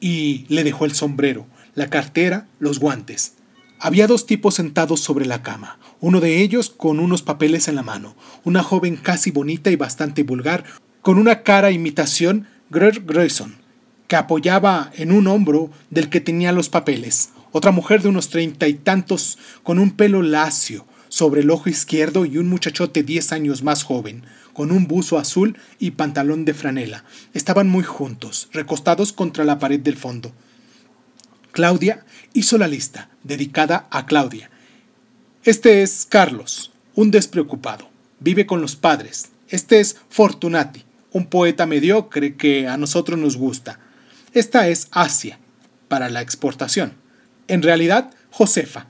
Y le dejó el sombrero, la cartera, los guantes. Había dos tipos sentados sobre la cama, uno de ellos con unos papeles en la mano, una joven casi bonita y bastante vulgar, con una cara imitación Greg Grayson, que apoyaba en un hombro del que tenía los papeles, otra mujer de unos treinta y tantos, con un pelo lacio, sobre el ojo izquierdo y un muchachote diez años más joven, con un buzo azul y pantalón de franela. Estaban muy juntos, recostados contra la pared del fondo. Claudia hizo la lista, dedicada a Claudia. Este es Carlos, un despreocupado. Vive con los padres. Este es Fortunati, un poeta mediocre que a nosotros nos gusta. Esta es Asia, para la exportación. En realidad, Josefa,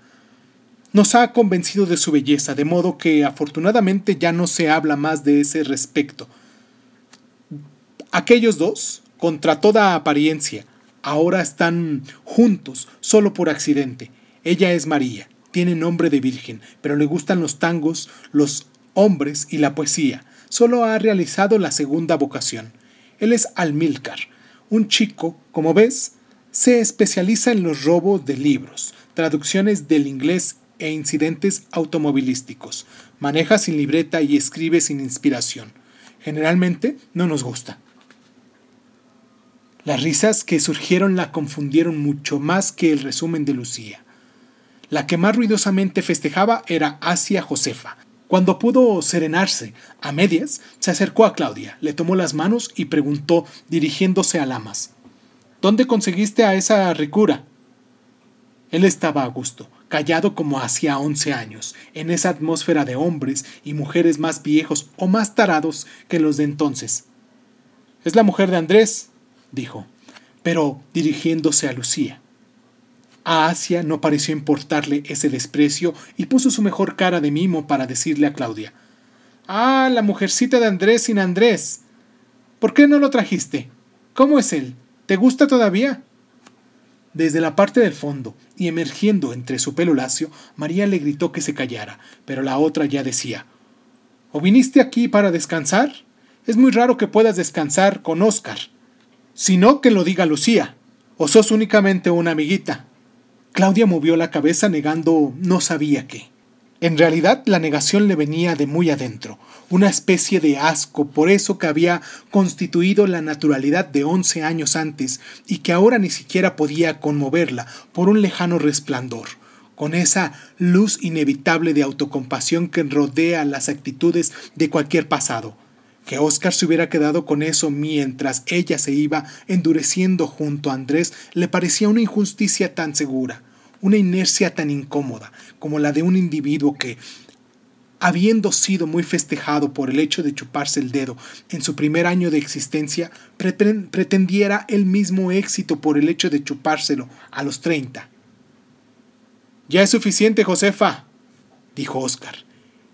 nos ha convencido de su belleza, de modo que afortunadamente ya no se habla más de ese respecto. Aquellos dos, contra toda apariencia, ahora están juntos, solo por accidente. Ella es María, tiene nombre de virgen, pero le gustan los tangos, los hombres y la poesía. Solo ha realizado la segunda vocación. Él es Almilcar, un chico, como ves, se especializa en los robos de libros, traducciones del inglés e incidentes automovilísticos. Maneja sin libreta y escribe sin inspiración. Generalmente no nos gusta. Las risas que surgieron la confundieron mucho más que el resumen de Lucía. La que más ruidosamente festejaba era Asia Josefa. Cuando pudo serenarse a medias, se acercó a Claudia, le tomó las manos y preguntó, dirigiéndose a Lamas: ¿Dónde conseguiste a esa ricura? Él estaba a gusto callado como hacía once años, en esa atmósfera de hombres y mujeres más viejos o más tarados que los de entonces. Es la mujer de Andrés, dijo, pero dirigiéndose a Lucía. A Asia no pareció importarle ese desprecio y puso su mejor cara de mimo para decirle a Claudia Ah, la mujercita de Andrés sin Andrés. ¿Por qué no lo trajiste? ¿Cómo es él? ¿Te gusta todavía? Desde la parte del fondo, y emergiendo entre su pelo lacio, María le gritó que se callara, pero la otra ya decía ¿O viniste aquí para descansar? Es muy raro que puedas descansar con Oscar. Si no, que lo diga Lucía. ¿O sos únicamente una amiguita? Claudia movió la cabeza negando no sabía qué. En realidad la negación le venía de muy adentro, una especie de asco por eso que había constituido la naturalidad de once años antes y que ahora ni siquiera podía conmoverla por un lejano resplandor, con esa luz inevitable de autocompasión que rodea las actitudes de cualquier pasado. Que Oscar se hubiera quedado con eso mientras ella se iba endureciendo junto a Andrés le parecía una injusticia tan segura, una inercia tan incómoda como la de un individuo que, habiendo sido muy festejado por el hecho de chuparse el dedo en su primer año de existencia, pretendiera el mismo éxito por el hecho de chupárselo a los treinta. Ya es suficiente, Josefa, dijo Oscar.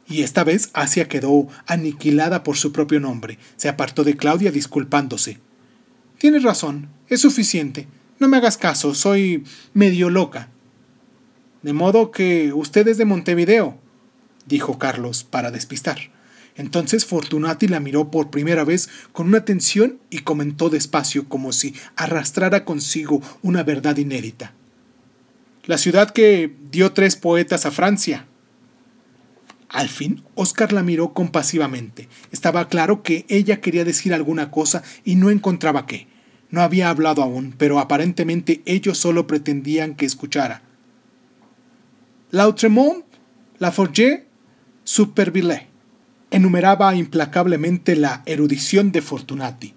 Y esta vez Asia quedó aniquilada por su propio nombre. Se apartó de Claudia disculpándose. Tienes razón, es suficiente. No me hagas caso, soy medio loca. De modo que usted es de Montevideo, dijo Carlos para despistar. Entonces Fortunati la miró por primera vez con una atención y comentó despacio como si arrastrara consigo una verdad inédita. La ciudad que dio tres poetas a Francia. Al fin, Oscar la miró compasivamente. Estaba claro que ella quería decir alguna cosa y no encontraba qué. No había hablado aún, pero aparentemente ellos solo pretendían que escuchara. L'Outremont, Laforget, Superville. Enumeraba implacablemente la erudición de Fortunati.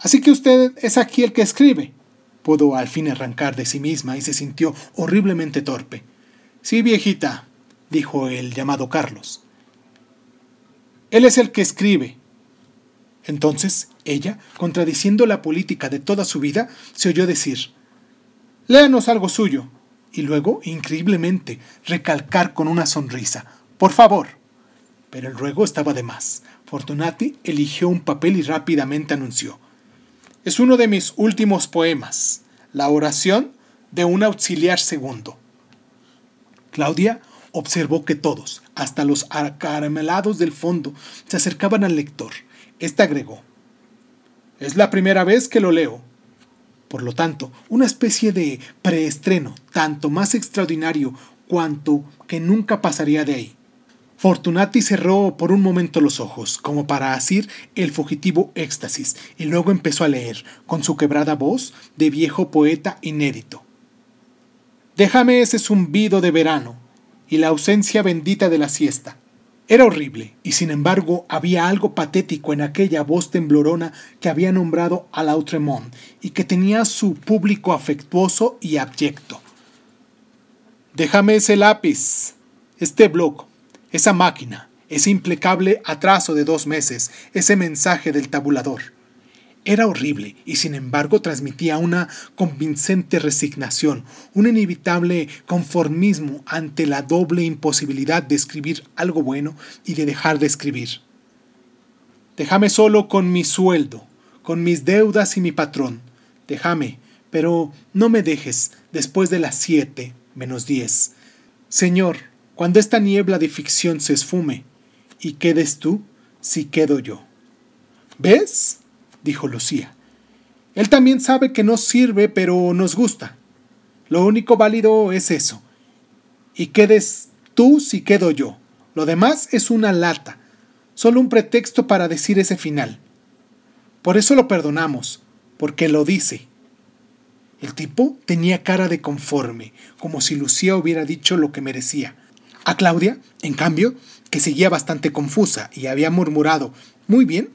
Así que usted es aquí el que escribe. Pudo al fin arrancar de sí misma y se sintió horriblemente torpe. Sí, viejita, dijo el llamado Carlos. Él es el que escribe. Entonces, ella, contradiciendo la política de toda su vida, se oyó decir, Léanos algo suyo. Y luego, increíblemente, recalcar con una sonrisa, Por favor. Pero el ruego estaba de más. Fortunati eligió un papel y rápidamente anunció, Es uno de mis últimos poemas, la oración de un auxiliar segundo. Claudia observó que todos, hasta los acaramelados del fondo, se acercaban al lector. Este agregó, es la primera vez que lo leo. Por lo tanto, una especie de preestreno, tanto más extraordinario cuanto que nunca pasaría de ahí. Fortunati cerró por un momento los ojos, como para asir el fugitivo éxtasis, y luego empezó a leer, con su quebrada voz de viejo poeta inédito. Déjame ese zumbido de verano y la ausencia bendita de la siesta. Era horrible, y sin embargo había algo patético en aquella voz temblorona que había nombrado a Lautremont y que tenía su público afectuoso y abyecto. Déjame ese lápiz, este blog, esa máquina, ese implacable atraso de dos meses, ese mensaje del tabulador. Era horrible y sin embargo transmitía una convincente resignación, un inevitable conformismo ante la doble imposibilidad de escribir algo bueno y de dejar de escribir. Déjame solo con mi sueldo, con mis deudas y mi patrón. Déjame, pero no me dejes después de las siete menos diez. Señor, cuando esta niebla de ficción se esfume, y quedes tú, si quedo yo. ¿Ves? Dijo Lucía. Él también sabe que no sirve, pero nos gusta. Lo único válido es eso. Y quedes tú si quedo yo. Lo demás es una lata, solo un pretexto para decir ese final. Por eso lo perdonamos, porque lo dice. El tipo tenía cara de conforme, como si Lucía hubiera dicho lo que merecía. A Claudia, en cambio, que seguía bastante confusa y había murmurado, muy bien,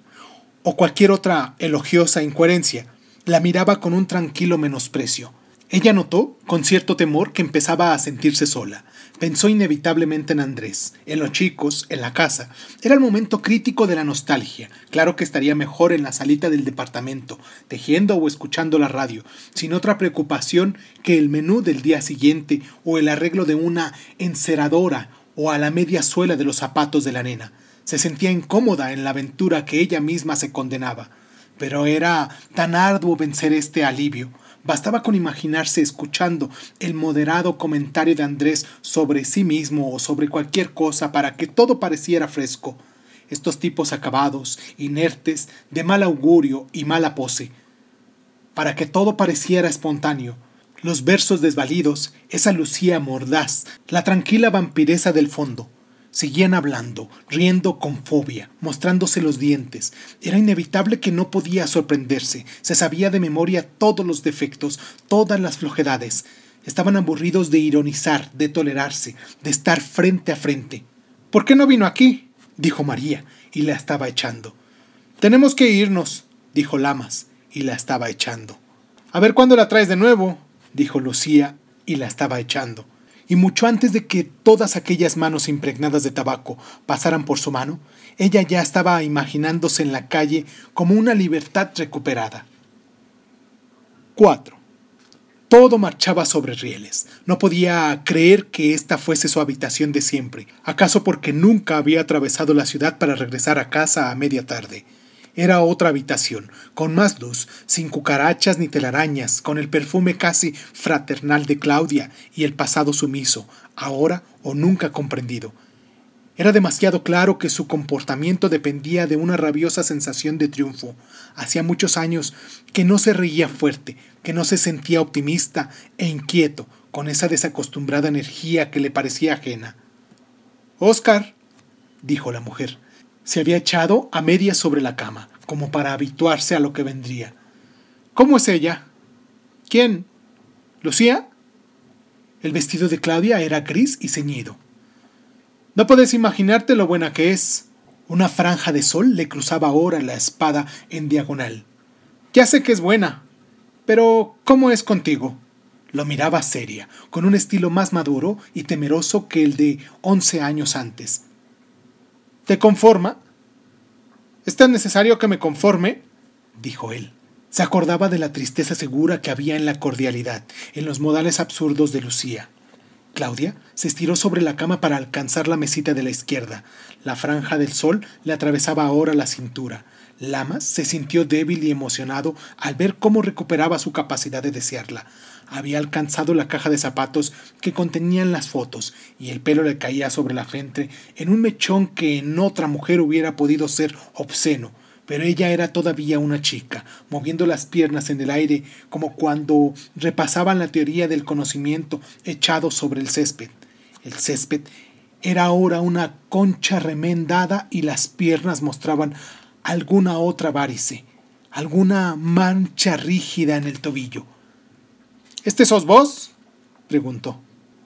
o cualquier otra elogiosa incoherencia, la miraba con un tranquilo menosprecio. Ella notó, con cierto temor, que empezaba a sentirse sola. Pensó inevitablemente en Andrés, en los chicos, en la casa. Era el momento crítico de la nostalgia. Claro que estaría mejor en la salita del departamento, tejiendo o escuchando la radio, sin otra preocupación que el menú del día siguiente o el arreglo de una enceradora o a la media suela de los zapatos de la nena. Se sentía incómoda en la aventura que ella misma se condenaba. Pero era tan arduo vencer este alivio. Bastaba con imaginarse escuchando el moderado comentario de Andrés sobre sí mismo o sobre cualquier cosa para que todo pareciera fresco. Estos tipos acabados, inertes, de mal augurio y mala pose. Para que todo pareciera espontáneo. Los versos desvalidos, esa lucía mordaz, la tranquila vampireza del fondo. Seguían hablando, riendo con fobia, mostrándose los dientes. Era inevitable que no podía sorprenderse. Se sabía de memoria todos los defectos, todas las flojedades. Estaban aburridos de ironizar, de tolerarse, de estar frente a frente. ¿Por qué no vino aquí? dijo María, y la estaba echando. Tenemos que irnos, dijo Lamas, y la estaba echando. A ver cuándo la traes de nuevo, dijo Lucía, y la estaba echando y mucho antes de que todas aquellas manos impregnadas de tabaco pasaran por su mano, ella ya estaba imaginándose en la calle como una libertad recuperada. 4. Todo marchaba sobre rieles. No podía creer que esta fuese su habitación de siempre, acaso porque nunca había atravesado la ciudad para regresar a casa a media tarde. Era otra habitación, con más luz, sin cucarachas ni telarañas, con el perfume casi fraternal de Claudia y el pasado sumiso, ahora o nunca comprendido. Era demasiado claro que su comportamiento dependía de una rabiosa sensación de triunfo. Hacía muchos años que no se reía fuerte, que no se sentía optimista e inquieto, con esa desacostumbrada energía que le parecía ajena. Oscar, dijo la mujer. Se había echado a medias sobre la cama, como para habituarse a lo que vendría. ¿Cómo es ella? ¿Quién? ¿Lucía? El vestido de Claudia era gris y ceñido. No puedes imaginarte lo buena que es. Una franja de sol le cruzaba ahora la espada en diagonal. Ya sé que es buena. Pero, ¿cómo es contigo? Lo miraba seria, con un estilo más maduro y temeroso que el de once años antes. ¿Te conforma? ¿Es tan necesario que me conforme? dijo él. Se acordaba de la tristeza segura que había en la cordialidad, en los modales absurdos de Lucía. Claudia se estiró sobre la cama para alcanzar la mesita de la izquierda. La franja del sol le atravesaba ahora la cintura. Lamas se sintió débil y emocionado al ver cómo recuperaba su capacidad de desearla. Había alcanzado la caja de zapatos que contenían las fotos y el pelo le caía sobre la frente en un mechón que en otra mujer hubiera podido ser obsceno pero ella era todavía una chica, moviendo las piernas en el aire como cuando repasaban la teoría del conocimiento echado sobre el césped. El césped era ahora una concha remendada y las piernas mostraban alguna otra varice, alguna mancha rígida en el tobillo. ¿Este sos vos? preguntó.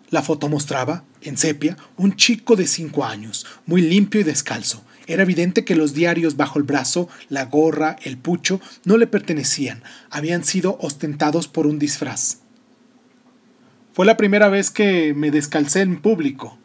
La foto mostraba, en sepia, un chico de cinco años, muy limpio y descalzo. Era evidente que los diarios bajo el brazo, la gorra, el pucho, no le pertenecían, habían sido ostentados por un disfraz. Fue la primera vez que me descalcé en público,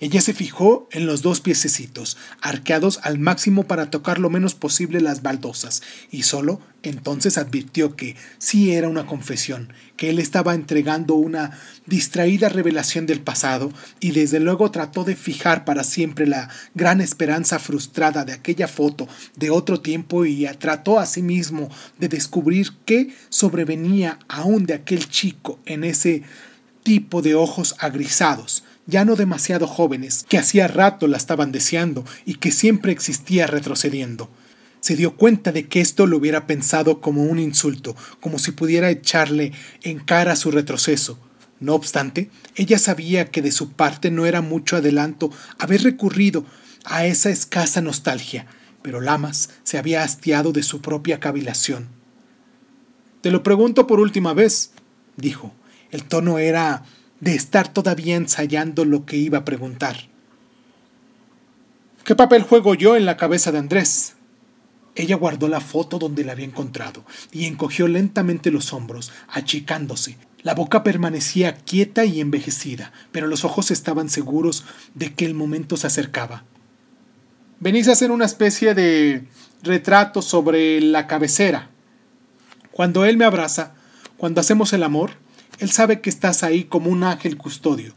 ella se fijó en los dos piececitos, arqueados al máximo para tocar lo menos posible las baldosas, y solo entonces advirtió que sí era una confesión, que él estaba entregando una distraída revelación del pasado, y desde luego trató de fijar para siempre la gran esperanza frustrada de aquella foto de otro tiempo y trató asimismo de descubrir qué sobrevenía aún de aquel chico en ese tipo de ojos agrisados, ya no demasiado jóvenes, que hacía rato la estaban deseando y que siempre existía retrocediendo. Se dio cuenta de que esto lo hubiera pensado como un insulto, como si pudiera echarle en cara su retroceso. No obstante, ella sabía que de su parte no era mucho adelanto haber recurrido a esa escasa nostalgia, pero Lamas se había hastiado de su propia cavilación. Te lo pregunto por última vez, dijo. El tono era de estar todavía ensayando lo que iba a preguntar. ¿Qué papel juego yo en la cabeza de Andrés? Ella guardó la foto donde la había encontrado y encogió lentamente los hombros, achicándose. La boca permanecía quieta y envejecida, pero los ojos estaban seguros de que el momento se acercaba. Venís a hacer una especie de retrato sobre la cabecera. Cuando él me abraza, cuando hacemos el amor, él sabe que estás ahí como un ángel custodio.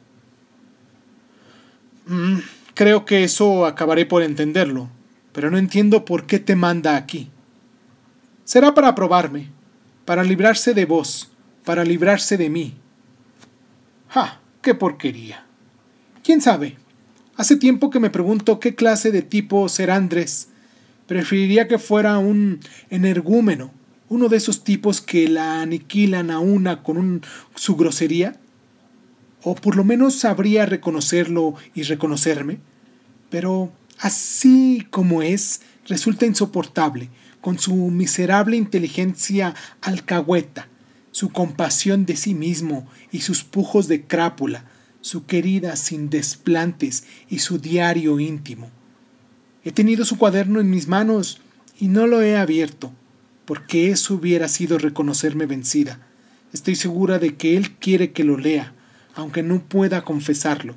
Mm, creo que eso acabaré por entenderlo, pero no entiendo por qué te manda aquí. Será para probarme, para librarse de vos, para librarse de mí. ¡Ja! ¡Qué porquería! ¿Quién sabe? Hace tiempo que me pregunto qué clase de tipo será Andrés. Preferiría que fuera un energúmeno, uno de esos tipos que la aniquilan a una con su grosería? ¿O por lo menos sabría reconocerlo y reconocerme? Pero así como es, resulta insoportable, con su miserable inteligencia alcahueta, su compasión de sí mismo y sus pujos de crápula, su querida sin desplantes y su diario íntimo. He tenido su cuaderno en mis manos y no lo he abierto porque eso hubiera sido reconocerme vencida. Estoy segura de que Él quiere que lo lea, aunque no pueda confesarlo,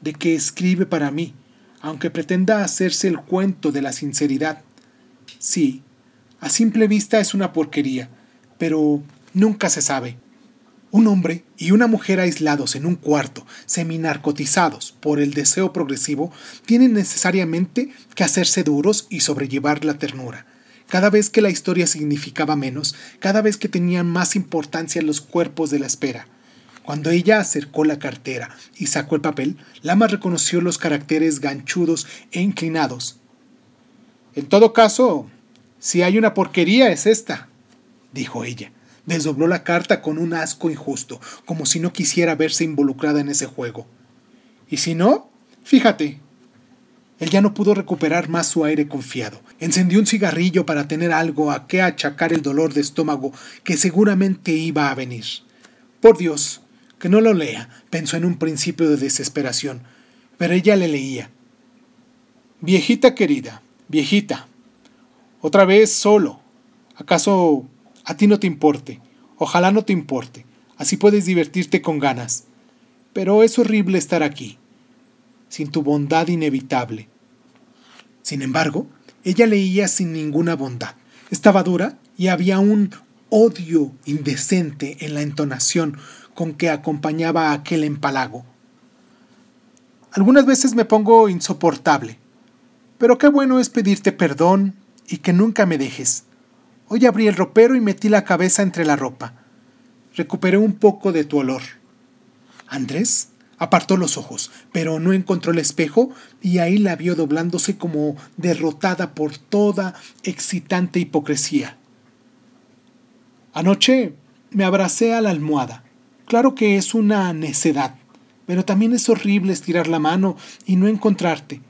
de que escribe para mí, aunque pretenda hacerse el cuento de la sinceridad. Sí, a simple vista es una porquería, pero nunca se sabe. Un hombre y una mujer aislados en un cuarto, seminarcotizados por el deseo progresivo, tienen necesariamente que hacerse duros y sobrellevar la ternura. Cada vez que la historia significaba menos, cada vez que tenían más importancia los cuerpos de la espera. Cuando ella acercó la cartera y sacó el papel, Lama reconoció los caracteres ganchudos e inclinados. En todo caso, si hay una porquería es esta, dijo ella. Desdobló la carta con un asco injusto, como si no quisiera verse involucrada en ese juego. Y si no, fíjate, Él ya no pudo recuperar más su aire confiado. Encendió un cigarrillo para tener algo a qué achacar el dolor de estómago que seguramente iba a venir. Por Dios, que no lo lea, pensó en un principio de desesperación, pero ella le leía. Viejita querida, viejita, otra vez solo. ¿Acaso a ti no te importe? Ojalá no te importe. Así puedes divertirte con ganas. Pero es horrible estar aquí, sin tu bondad inevitable. Sin embargo, ella leía sin ninguna bondad. Estaba dura y había un odio indecente en la entonación con que acompañaba aquel empalago. Algunas veces me pongo insoportable, pero qué bueno es pedirte perdón y que nunca me dejes. Hoy abrí el ropero y metí la cabeza entre la ropa. Recuperé un poco de tu olor. Andrés apartó los ojos, pero no encontró el espejo y ahí la vio doblándose como derrotada por toda excitante hipocresía. Anoche me abracé a la almohada. Claro que es una necedad, pero también es horrible estirar la mano y no encontrarte.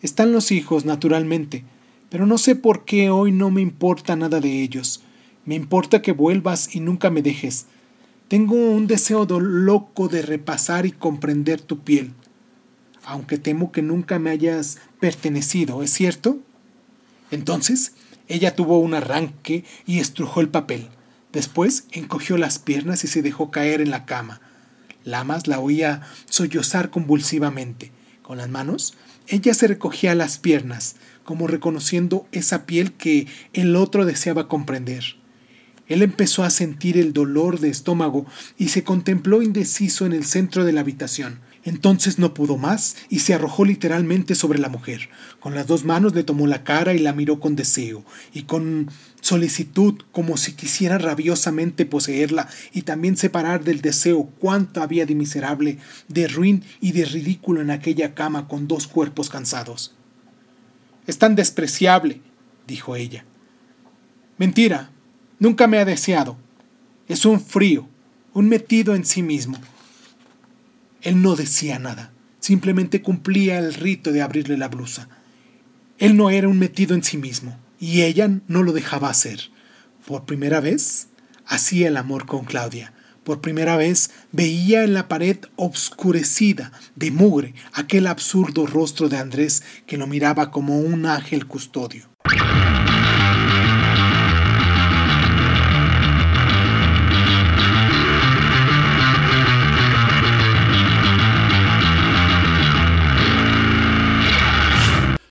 Están los hijos, naturalmente, pero no sé por qué hoy no me importa nada de ellos. Me importa que vuelvas y nunca me dejes. Tengo un deseo loco de repasar y comprender tu piel, aunque temo que nunca me hayas pertenecido, ¿es cierto? Entonces, ella tuvo un arranque y estrujó el papel. Después encogió las piernas y se dejó caer en la cama. Lamas la oía sollozar convulsivamente. Con las manos, ella se recogía las piernas, como reconociendo esa piel que el otro deseaba comprender. Él empezó a sentir el dolor de estómago y se contempló indeciso en el centro de la habitación. Entonces no pudo más y se arrojó literalmente sobre la mujer. Con las dos manos le tomó la cara y la miró con deseo y con solicitud, como si quisiera rabiosamente poseerla y también separar del deseo cuánto había de miserable, de ruin y de ridículo en aquella cama con dos cuerpos cansados. Es tan despreciable, dijo ella. Mentira, nunca me ha deseado. Es un frío, un metido en sí mismo. Él no decía nada, simplemente cumplía el rito de abrirle la blusa. Él no era un metido en sí mismo, y ella no lo dejaba hacer. Por primera vez, hacía el amor con Claudia. Por primera vez veía en la pared obscurecida de mugre aquel absurdo rostro de Andrés que lo miraba como un ángel custodio.